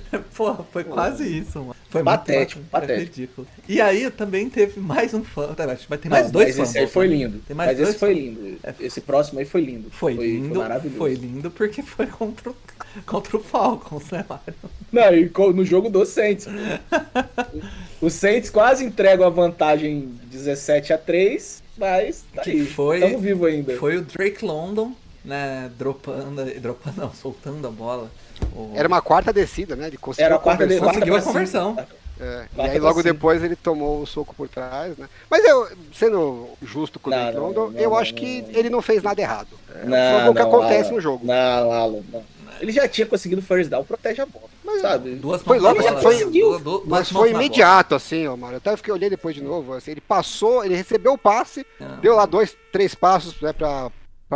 Porra, foi quase isso, mano. Foi Patético, muito patético. É ridículo. E aí também teve mais um fã. Tá, vai ter mais Não, dois mas fãs. esse aí foi lindo. Tem mais mas dois esse foi lindo. Esse próximo aí foi lindo. Foi lindo, foi, maravilhoso. lindo porque foi contra o, contra o Falcons, né, Mário? Não, e no jogo do Saints. o Saints quase entregam a vantagem 17 a 3, mas tá Que aí. foi- Tamo vivo ainda. Foi o Drake London, né, dropando, dropando não, soltando a bola. Era uma quarta descida, né? Ele conseguiu Era a quarta de conversão. Conseguiu a conversão. cima. É, e aí logo depois ele tomou o soco por trás, né? Mas eu, sendo justo com o Não, Drake London, eu não, acho não, que não. ele não fez nada errado. É, Não, foi o que acontece Alan. no jogo. Não, Alan, não. Ele já tinha conseguido first down, protege a bola. sabe? Duas Foi logo- bola, foi- duas- duas- duas Mas foi bola. imediato, assim, ó, Mário. Até fiquei olhei depois de novo. Assim, ele passou, ele recebeu o passe, Não. deu lá dois, três passos né, pra,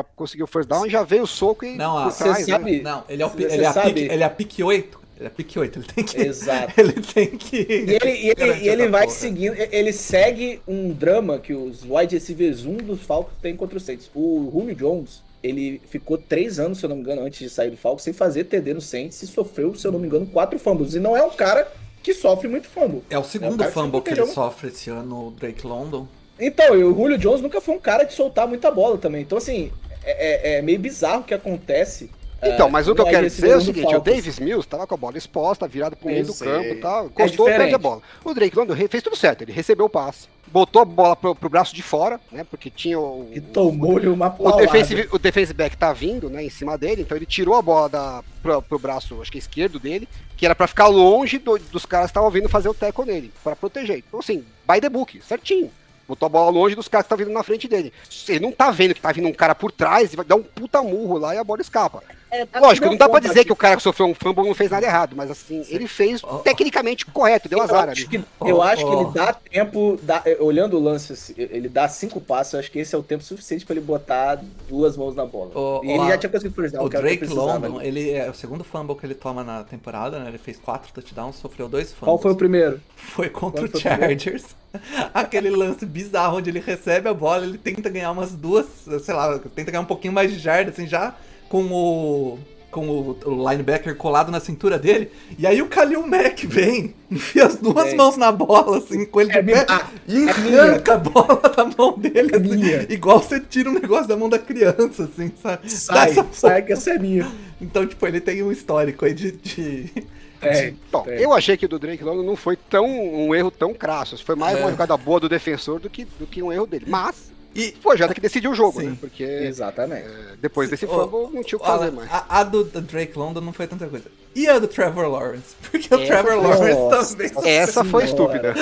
pra conseguir o first down e já veio o soco e Não, Você trás, né? sabe- Não, ele é, o, ele é, sabe- pique, ele é a pique 8. Ele é a pique 8, ele tem que. Exato. Ele tem que. E ele, e ele, e ele vai porra. seguindo, ele segue um drama que os wide receivers 1 dos Falcons tem contra os Saints. O Julio Jones, ele ficou três anos, se eu não me engano, antes de sair do Falcons, sem fazer TD no Saints e sofreu, se eu não me engano, quatro fumbles. E não é um cara que sofre muito fumble. É o É segundo cara que fumble que ele protegeu. sofre esse ano, o Drake London. Então, e o Julio Jones nunca foi um cara de soltar muita bola também. Então, assim, é, é- é meio bizarro o que acontece. Então, é, mas o que eu quero dizer é o seguinte, o. Davis Mills tava com a bola exposta, virado pro meio do campo e tal, É encostou, perde a bola. O Drake London fez tudo certo, ele recebeu o passe, botou a bola pro, pro braço de fora, né, porque tinha o... E tomou-lhe uma O defensive, o defensive back tá vindo, né, em cima dele, então ele tirou a bola da, pro, pro braço, acho que esquerdo dele, que era pra ficar longe do- dos caras que estavam vindo fazer o tackle nele, pra proteger. Então, assim, by the book, certinho. Botou a bola longe dos caras que estavam vindo na frente dele. Ele não tá vendo que tá vindo um cara por trás e vai dar um puta murro lá e a bola escapa. É, Lógico, não dá pra dizer que o cara que sofreu um fumble não fez nada errado, mas assim, ele fez ó. tecnicamente correto, deu Eu azar acho que, eu Ó, acho que ele dá tempo, dá- olhando o lance, assim, ele dá cinco passos, eu acho que esse é o tempo suficiente pra ele botar duas mãos na bola. Ó, e ele já tinha conseguido down, O o que Drake precisava London, ali. ele é o segundo fumble que ele toma na temporada, né? Ele fez quatro touchdowns, sofreu dois fumbles. Qual foi o primeiro? Foi contra Qual o? Chargers. Aquele lance bizarro onde ele recebe a bola, ele tenta ganhar umas duas, sei lá, tenta ganhar um pouquinho mais de jarda, assim, já com o. Com o, linebacker colado na cintura dele. E aí o Kalil Mack vem, enfia as duas Vem. mãos na bola, assim, com ele de É pé, minha- e é arranca a bola da mão dele, É assim, igual você tira um negócio da mão da criança, assim, sabe? Sai, essa sai que essa é minha. Então, tipo, ele tem um histórico aí de. de... É, Bom, é. eu achei que o do Drake London não foi tão um erro tão crasso. Foi mais É. uma jogada boa do defensor do que, do que um erro dele. Mas E. foi a jogada que decidiu o jogo, Sim. né? Porque Exatamente. é, depois desse fumble não tinha o que fazer mais. a, a do, Drake London não foi tanta coisa. E a do Trevor Lawrence? Porque o Essa Trevor foi- Lawrence Nossa. também. Essa foi Senhora. estúpida.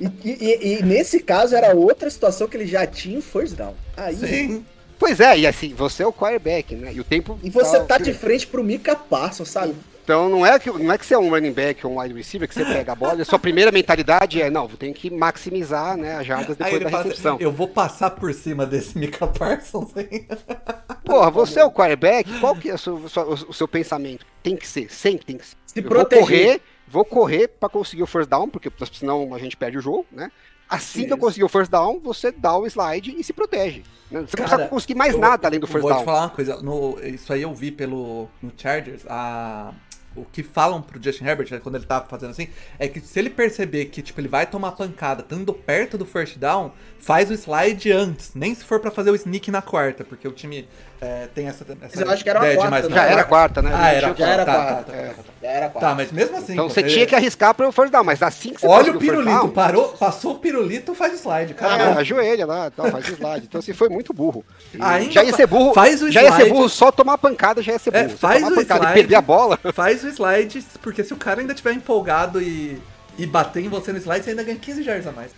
E, e- e nesse caso era outra situação que ele já tinha o first down. Aí, Sim. Pois é, e assim, você é o quarterback, né? E o tempo. E você tá de frente pro Mika Parsons, sabe? Então não é, que, não é que você é um running back ou um wide receiver que você pega a bola, e a sua primeira mentalidade é, não, vou ter que maximizar né, as jardas depois da fala recepção. eu vou passar por cima desse Mika Parsons aí. Porra, você é o quarterback, qual que é o seu, o seu- o seu pensamento? Tem que ser, sempre tem que ser. Se Eu proteger. Vou correr, vou correr pra conseguir o first down, porque senão a gente perde o jogo, né? Assim que eu conseguir o first down, você dá o slide e se protege. né? Você não Cara, precisa conseguir mais Eu nada além do first Vou down. te falar uma coisa, no, isso aí eu vi pelo no Chargers, a o que falam pro Justin Herbert, né, quando ele tava fazendo assim, é que se ele perceber que, tipo, ele vai tomar pancada estando perto do first down, faz o slide antes, nem se for pra fazer o sneak na quarta, porque o time é, tem essa, essa Mas eu acho que era de quarta, mais né? Já era quarta, né? Ah, era Já era tá, tá, quarta. tá, tá, tá. Já era quatro. Tá, mas mesmo assim. Então você você- tinha que arriscar pro first down, mas assim que você Olha o pirulito, down, parou, passou o pirulito, faz slide, Ah, cara. ajoelha lá, tal, faz slide. Então você foi muito burro. Ainda já ia ser burro. faz o já ia ser slide. burro, só tomar pancada já ia ser burro. É, Só faz tomar o pancada slide. e perder a bola. Faz o slide, porque se o cara ainda estiver empolgado e, e bater em você no slide, você ainda ganha 15 yards a mais.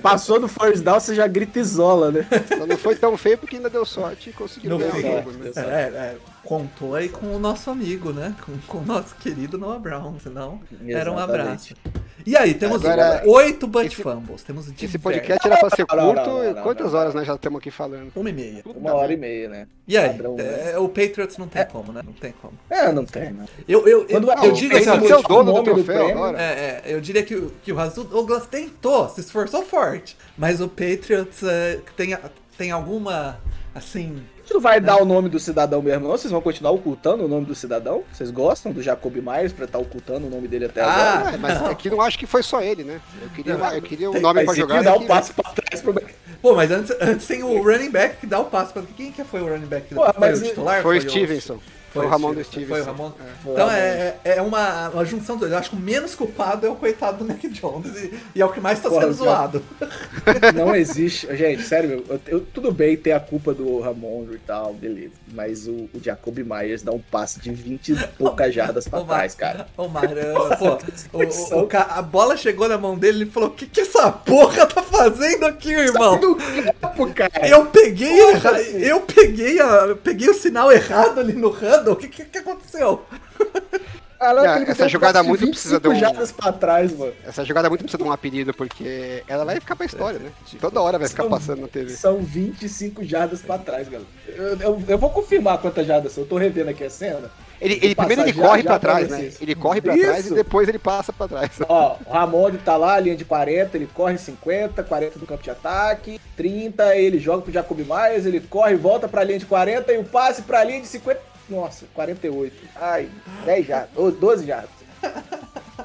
Passou do first down, você já grita isola, né? Só não foi tão feio porque ainda deu sorte e conseguiu No ganhar o jogo. Né? É, é, contou aí com o nosso amigo, né? Com, com o nosso querido Noah Brown, senão era um abraço. Exatamente. E aí, temos Agora, oito butt esse- fumbles, temos Esse diversos. podcast era pra ser Não, não, curto. não, e não, Quantas não, horas nós já estamos aqui falando? Uma e meia. Uma hora e meia, né? E aí, Padrão, né? é, o Patriots não tem como, né? Não tem como. É, não tem, não. Eu, eu, eu, Quando eu Patriots assim, é o dono do troféu agora. É, é, eu diria que, o- que o Razul Douglas tentou, se esforçou forte. Mas o Patriots é, tem, tem alguma, assim... A gente não vai dar o nome do cidadão mesmo, não? Vocês vão continuar ocultando o nome do cidadão? Vocês gostam do Jacob Myers pra estar ocultando o nome dele até Ah, agora? É, mas aqui não acho que foi só ele, né? Eu queria, uma- eu queria um Tem- nome pra jogar. dar aqui, um né? passo pra trás pro... Pô, mas antes, antes tem o running back que dá o passo. pra- Quem que foi o running back? Pô, foi o titular? Foi o Stevenson. Foi o Ramon do Foi o. Ramon. Foi Então o Ramon. é, é uma, uma junção dos dois. Eu acho que o menos culpado é o coitado do Mac Jones e, e é o que mais tá Porra, sendo zoado. Não existe. Gente, sério, eu, eu- tudo bem ter a culpa do Ramon e tal, beleza. Mas o, o Jacob Myers dá um passe de 20 e poucas jardas pra Mar- trás, cara. Ô, Mário, pô, o- o, o a bola chegou na mão dele e ele falou: O que, que essa porra tá fazendo aqui, irmão? Do campo, cara. Eu peguei, Porra, assim. eu peguei, a, eu peguei o sinal errado ali no handle. O que, que, que aconteceu? Caraca, É, ele essa jogada muito 25 precisa de um- trás, mano. Essa jogada muito precisa de um apelido, porque ela vai ficar pra história, né? Toda hora vai ficar São- passando na TV. São 25 jardas pra trás, galera. Eu, eu- eu vou confirmar quantas jardas são. Eu tô revendo aqui a cena. Ele, ele primeiro ele passar já- corre já pra trás, né? Ele corre pra trás e depois ele passa pra trás. Ó, o Ramon tá lá, linha de 40, ele corre 50, 40 do campo de ataque, 30, ele joga pro Jacob Myers, ele corre, volta pra linha de 40 e o passe pra linha de 50. Nossa, 48. Ai, 10 jardas, ou 12 jardas.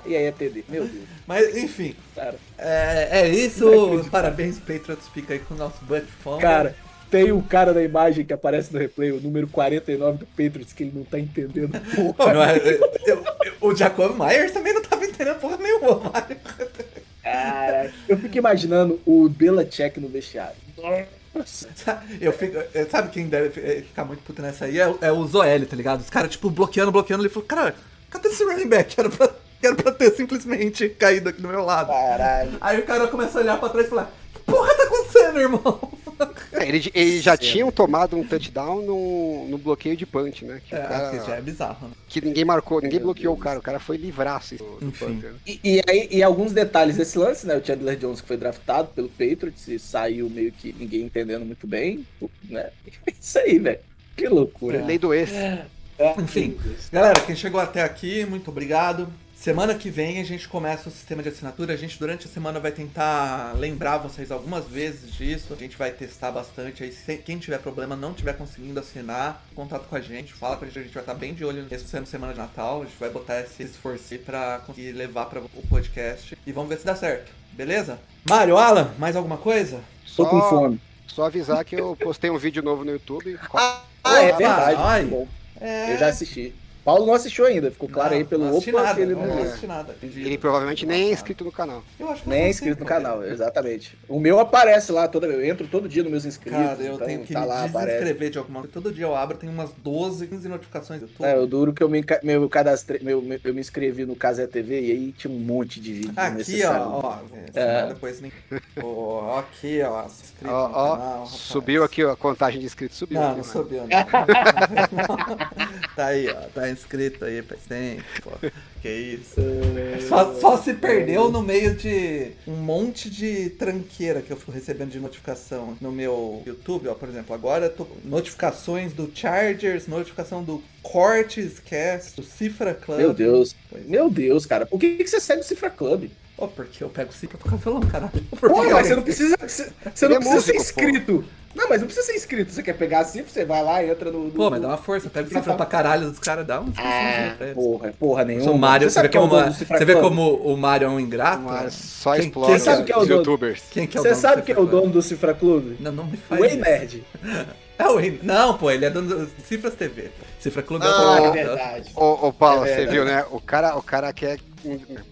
E aí é TD, meu Deus, Mas, enfim, cara. é, é isso. Parabéns, Patriots. Fica aí com o nosso butt fumble. Cara, tem um cara na imagem que aparece no replay, o número 49 do Patriots, que ele não tá entendendo porra. não é- eu- eu- o Jacob Myers também não tava entendendo porra nenhuma, Mário. Cara, eu fico imaginando o Belichick no vestiário. Eu fico, é, sabe quem deve é, ficar muito puto nessa aí? É, o- é o Zoeli, tá ligado? Os caras, tipo, bloqueando, bloqueando. Ele falou, cara, cadê esse running back? Era pra, era pra ter simplesmente caído aqui do meu lado. Caralho. Aí o cara começa a olhar pra trás e falar, porra tá acontecendo, irmão? É, ele, eles já Sim. tinham tomado um touchdown no, no bloqueio de punch, né? Que, É, cara- que já é bizarro, né? que ninguém marcou, ninguém Meu bloqueou Deus. o cara. O cara foi livraço do, do Enfim. punter. né? E, e aí, e alguns detalhes desse lance, né? O Chandler Jones que foi draftado pelo Patriots e saiu meio que ninguém entendendo muito bem, né? Isso aí, velho. Que loucura. É. Lei do ex. É, Enfim. Galera, quem chegou até aqui, muito obrigado. Semana que vem a gente começa o sistema de assinatura. A gente durante a semana vai tentar lembrar vocês algumas vezes disso. A gente vai testar bastante. Aí se quem tiver problema, não tiver conseguindo assinar, contato com a gente, fala com a gente. A gente vai estar bem de olho nesse semana de Natal. A gente vai botar esse esforço aí pra conseguir levar para o podcast. E vamos ver se dá certo. Beleza? Mário, Alan, mais alguma coisa? Tô com Só- fome. Só avisar que eu postei um vídeo novo no YouTube. Ah, é Opa, verdade. ai. Bom, É... eu já assisti. Paulo não assistiu ainda, ficou claro aí pelo não opa nada, que ele não não assisti nada. Ele provavelmente nem é inscrito no canal. Eu acho que Nem eu é não inscrito no canal, exatamente. O meu aparece lá, toda, eu entro todo dia nos meus inscritos. Cara, eu então tenho que tá me lá, aparece. desinscrever de alguma coisa. Todo dia eu abro, tem umas 12, 15 notificações do YouTube. É, o duro que eu me, meu cadastre, meu, meu- eu me inscrevi no Casé TV e aí tinha um monte de vídeo Aqui, necessário. ó, ó. É. Depois nem. Ó, aqui, ó. Se inscreva Ó, no ó, canal, rapaz. subiu aqui ó, a contagem de inscritos, subiu. Não, aqui, não né? subiu, não. tá aí, ó. Tá inscrito aí faz tempo, pô. Que isso. Só, só se perdeu no meio de um monte de tranqueira que eu fui recebendo de notificação no meu YouTube, ó. Por exemplo, agora eu tô com notificações do Chargers, notificação do Cortes Cast, do Cifra Club. Meu Deus. Pois. Meu Deus, cara. Por que, que você segue o Cifra Club? Ô, porque eu pego sim pra tocar violão, caralho. Por Porra, que mas você não precisa. Você, você não é precisa ser músico, pô. inscrito. Não, mas não precisa ser inscrito. Você quer pegar a cifra, você vai lá, entra no. no- Pô, mas dá uma força, pega cifra pra caralho dos caras, dá um Ah, eles. porra, porra nenhuma. O Mario, você, sabe vê é o como, Cifra você vê como o Mario é um ingrato? Mas só Quem- explora quem sabe que é o os dono? youtubers. Quem que é o Você dono sabe quem é o dono do Cifra Clube? Club? Não, não me faz O Ei. Nerd. É o. Não, pô, ele é dono do Cifras TV. pô. Cifra Clube é Ah, o é verdade. Ô, ô Paulo, É você verdade. viu, né? O cara, o cara quer.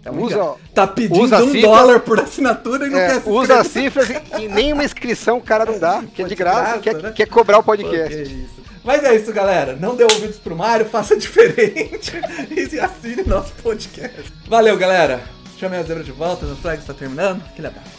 É um usa. Tá pedindo usa um cifras- dólar por assinatura e não é, quer se usa cifras e, e nenhuma inscrição o cara não dá, que é Pô, de graça, graça, quer, né? quer cobrar o Pô, podcast. isso. Mas é isso, galera. Não dê ouvidos pro Mário, faça diferente e assine nosso podcast. Valeu, galera. Chame a zebra de volta, o Flag está terminando. Aquele abraço.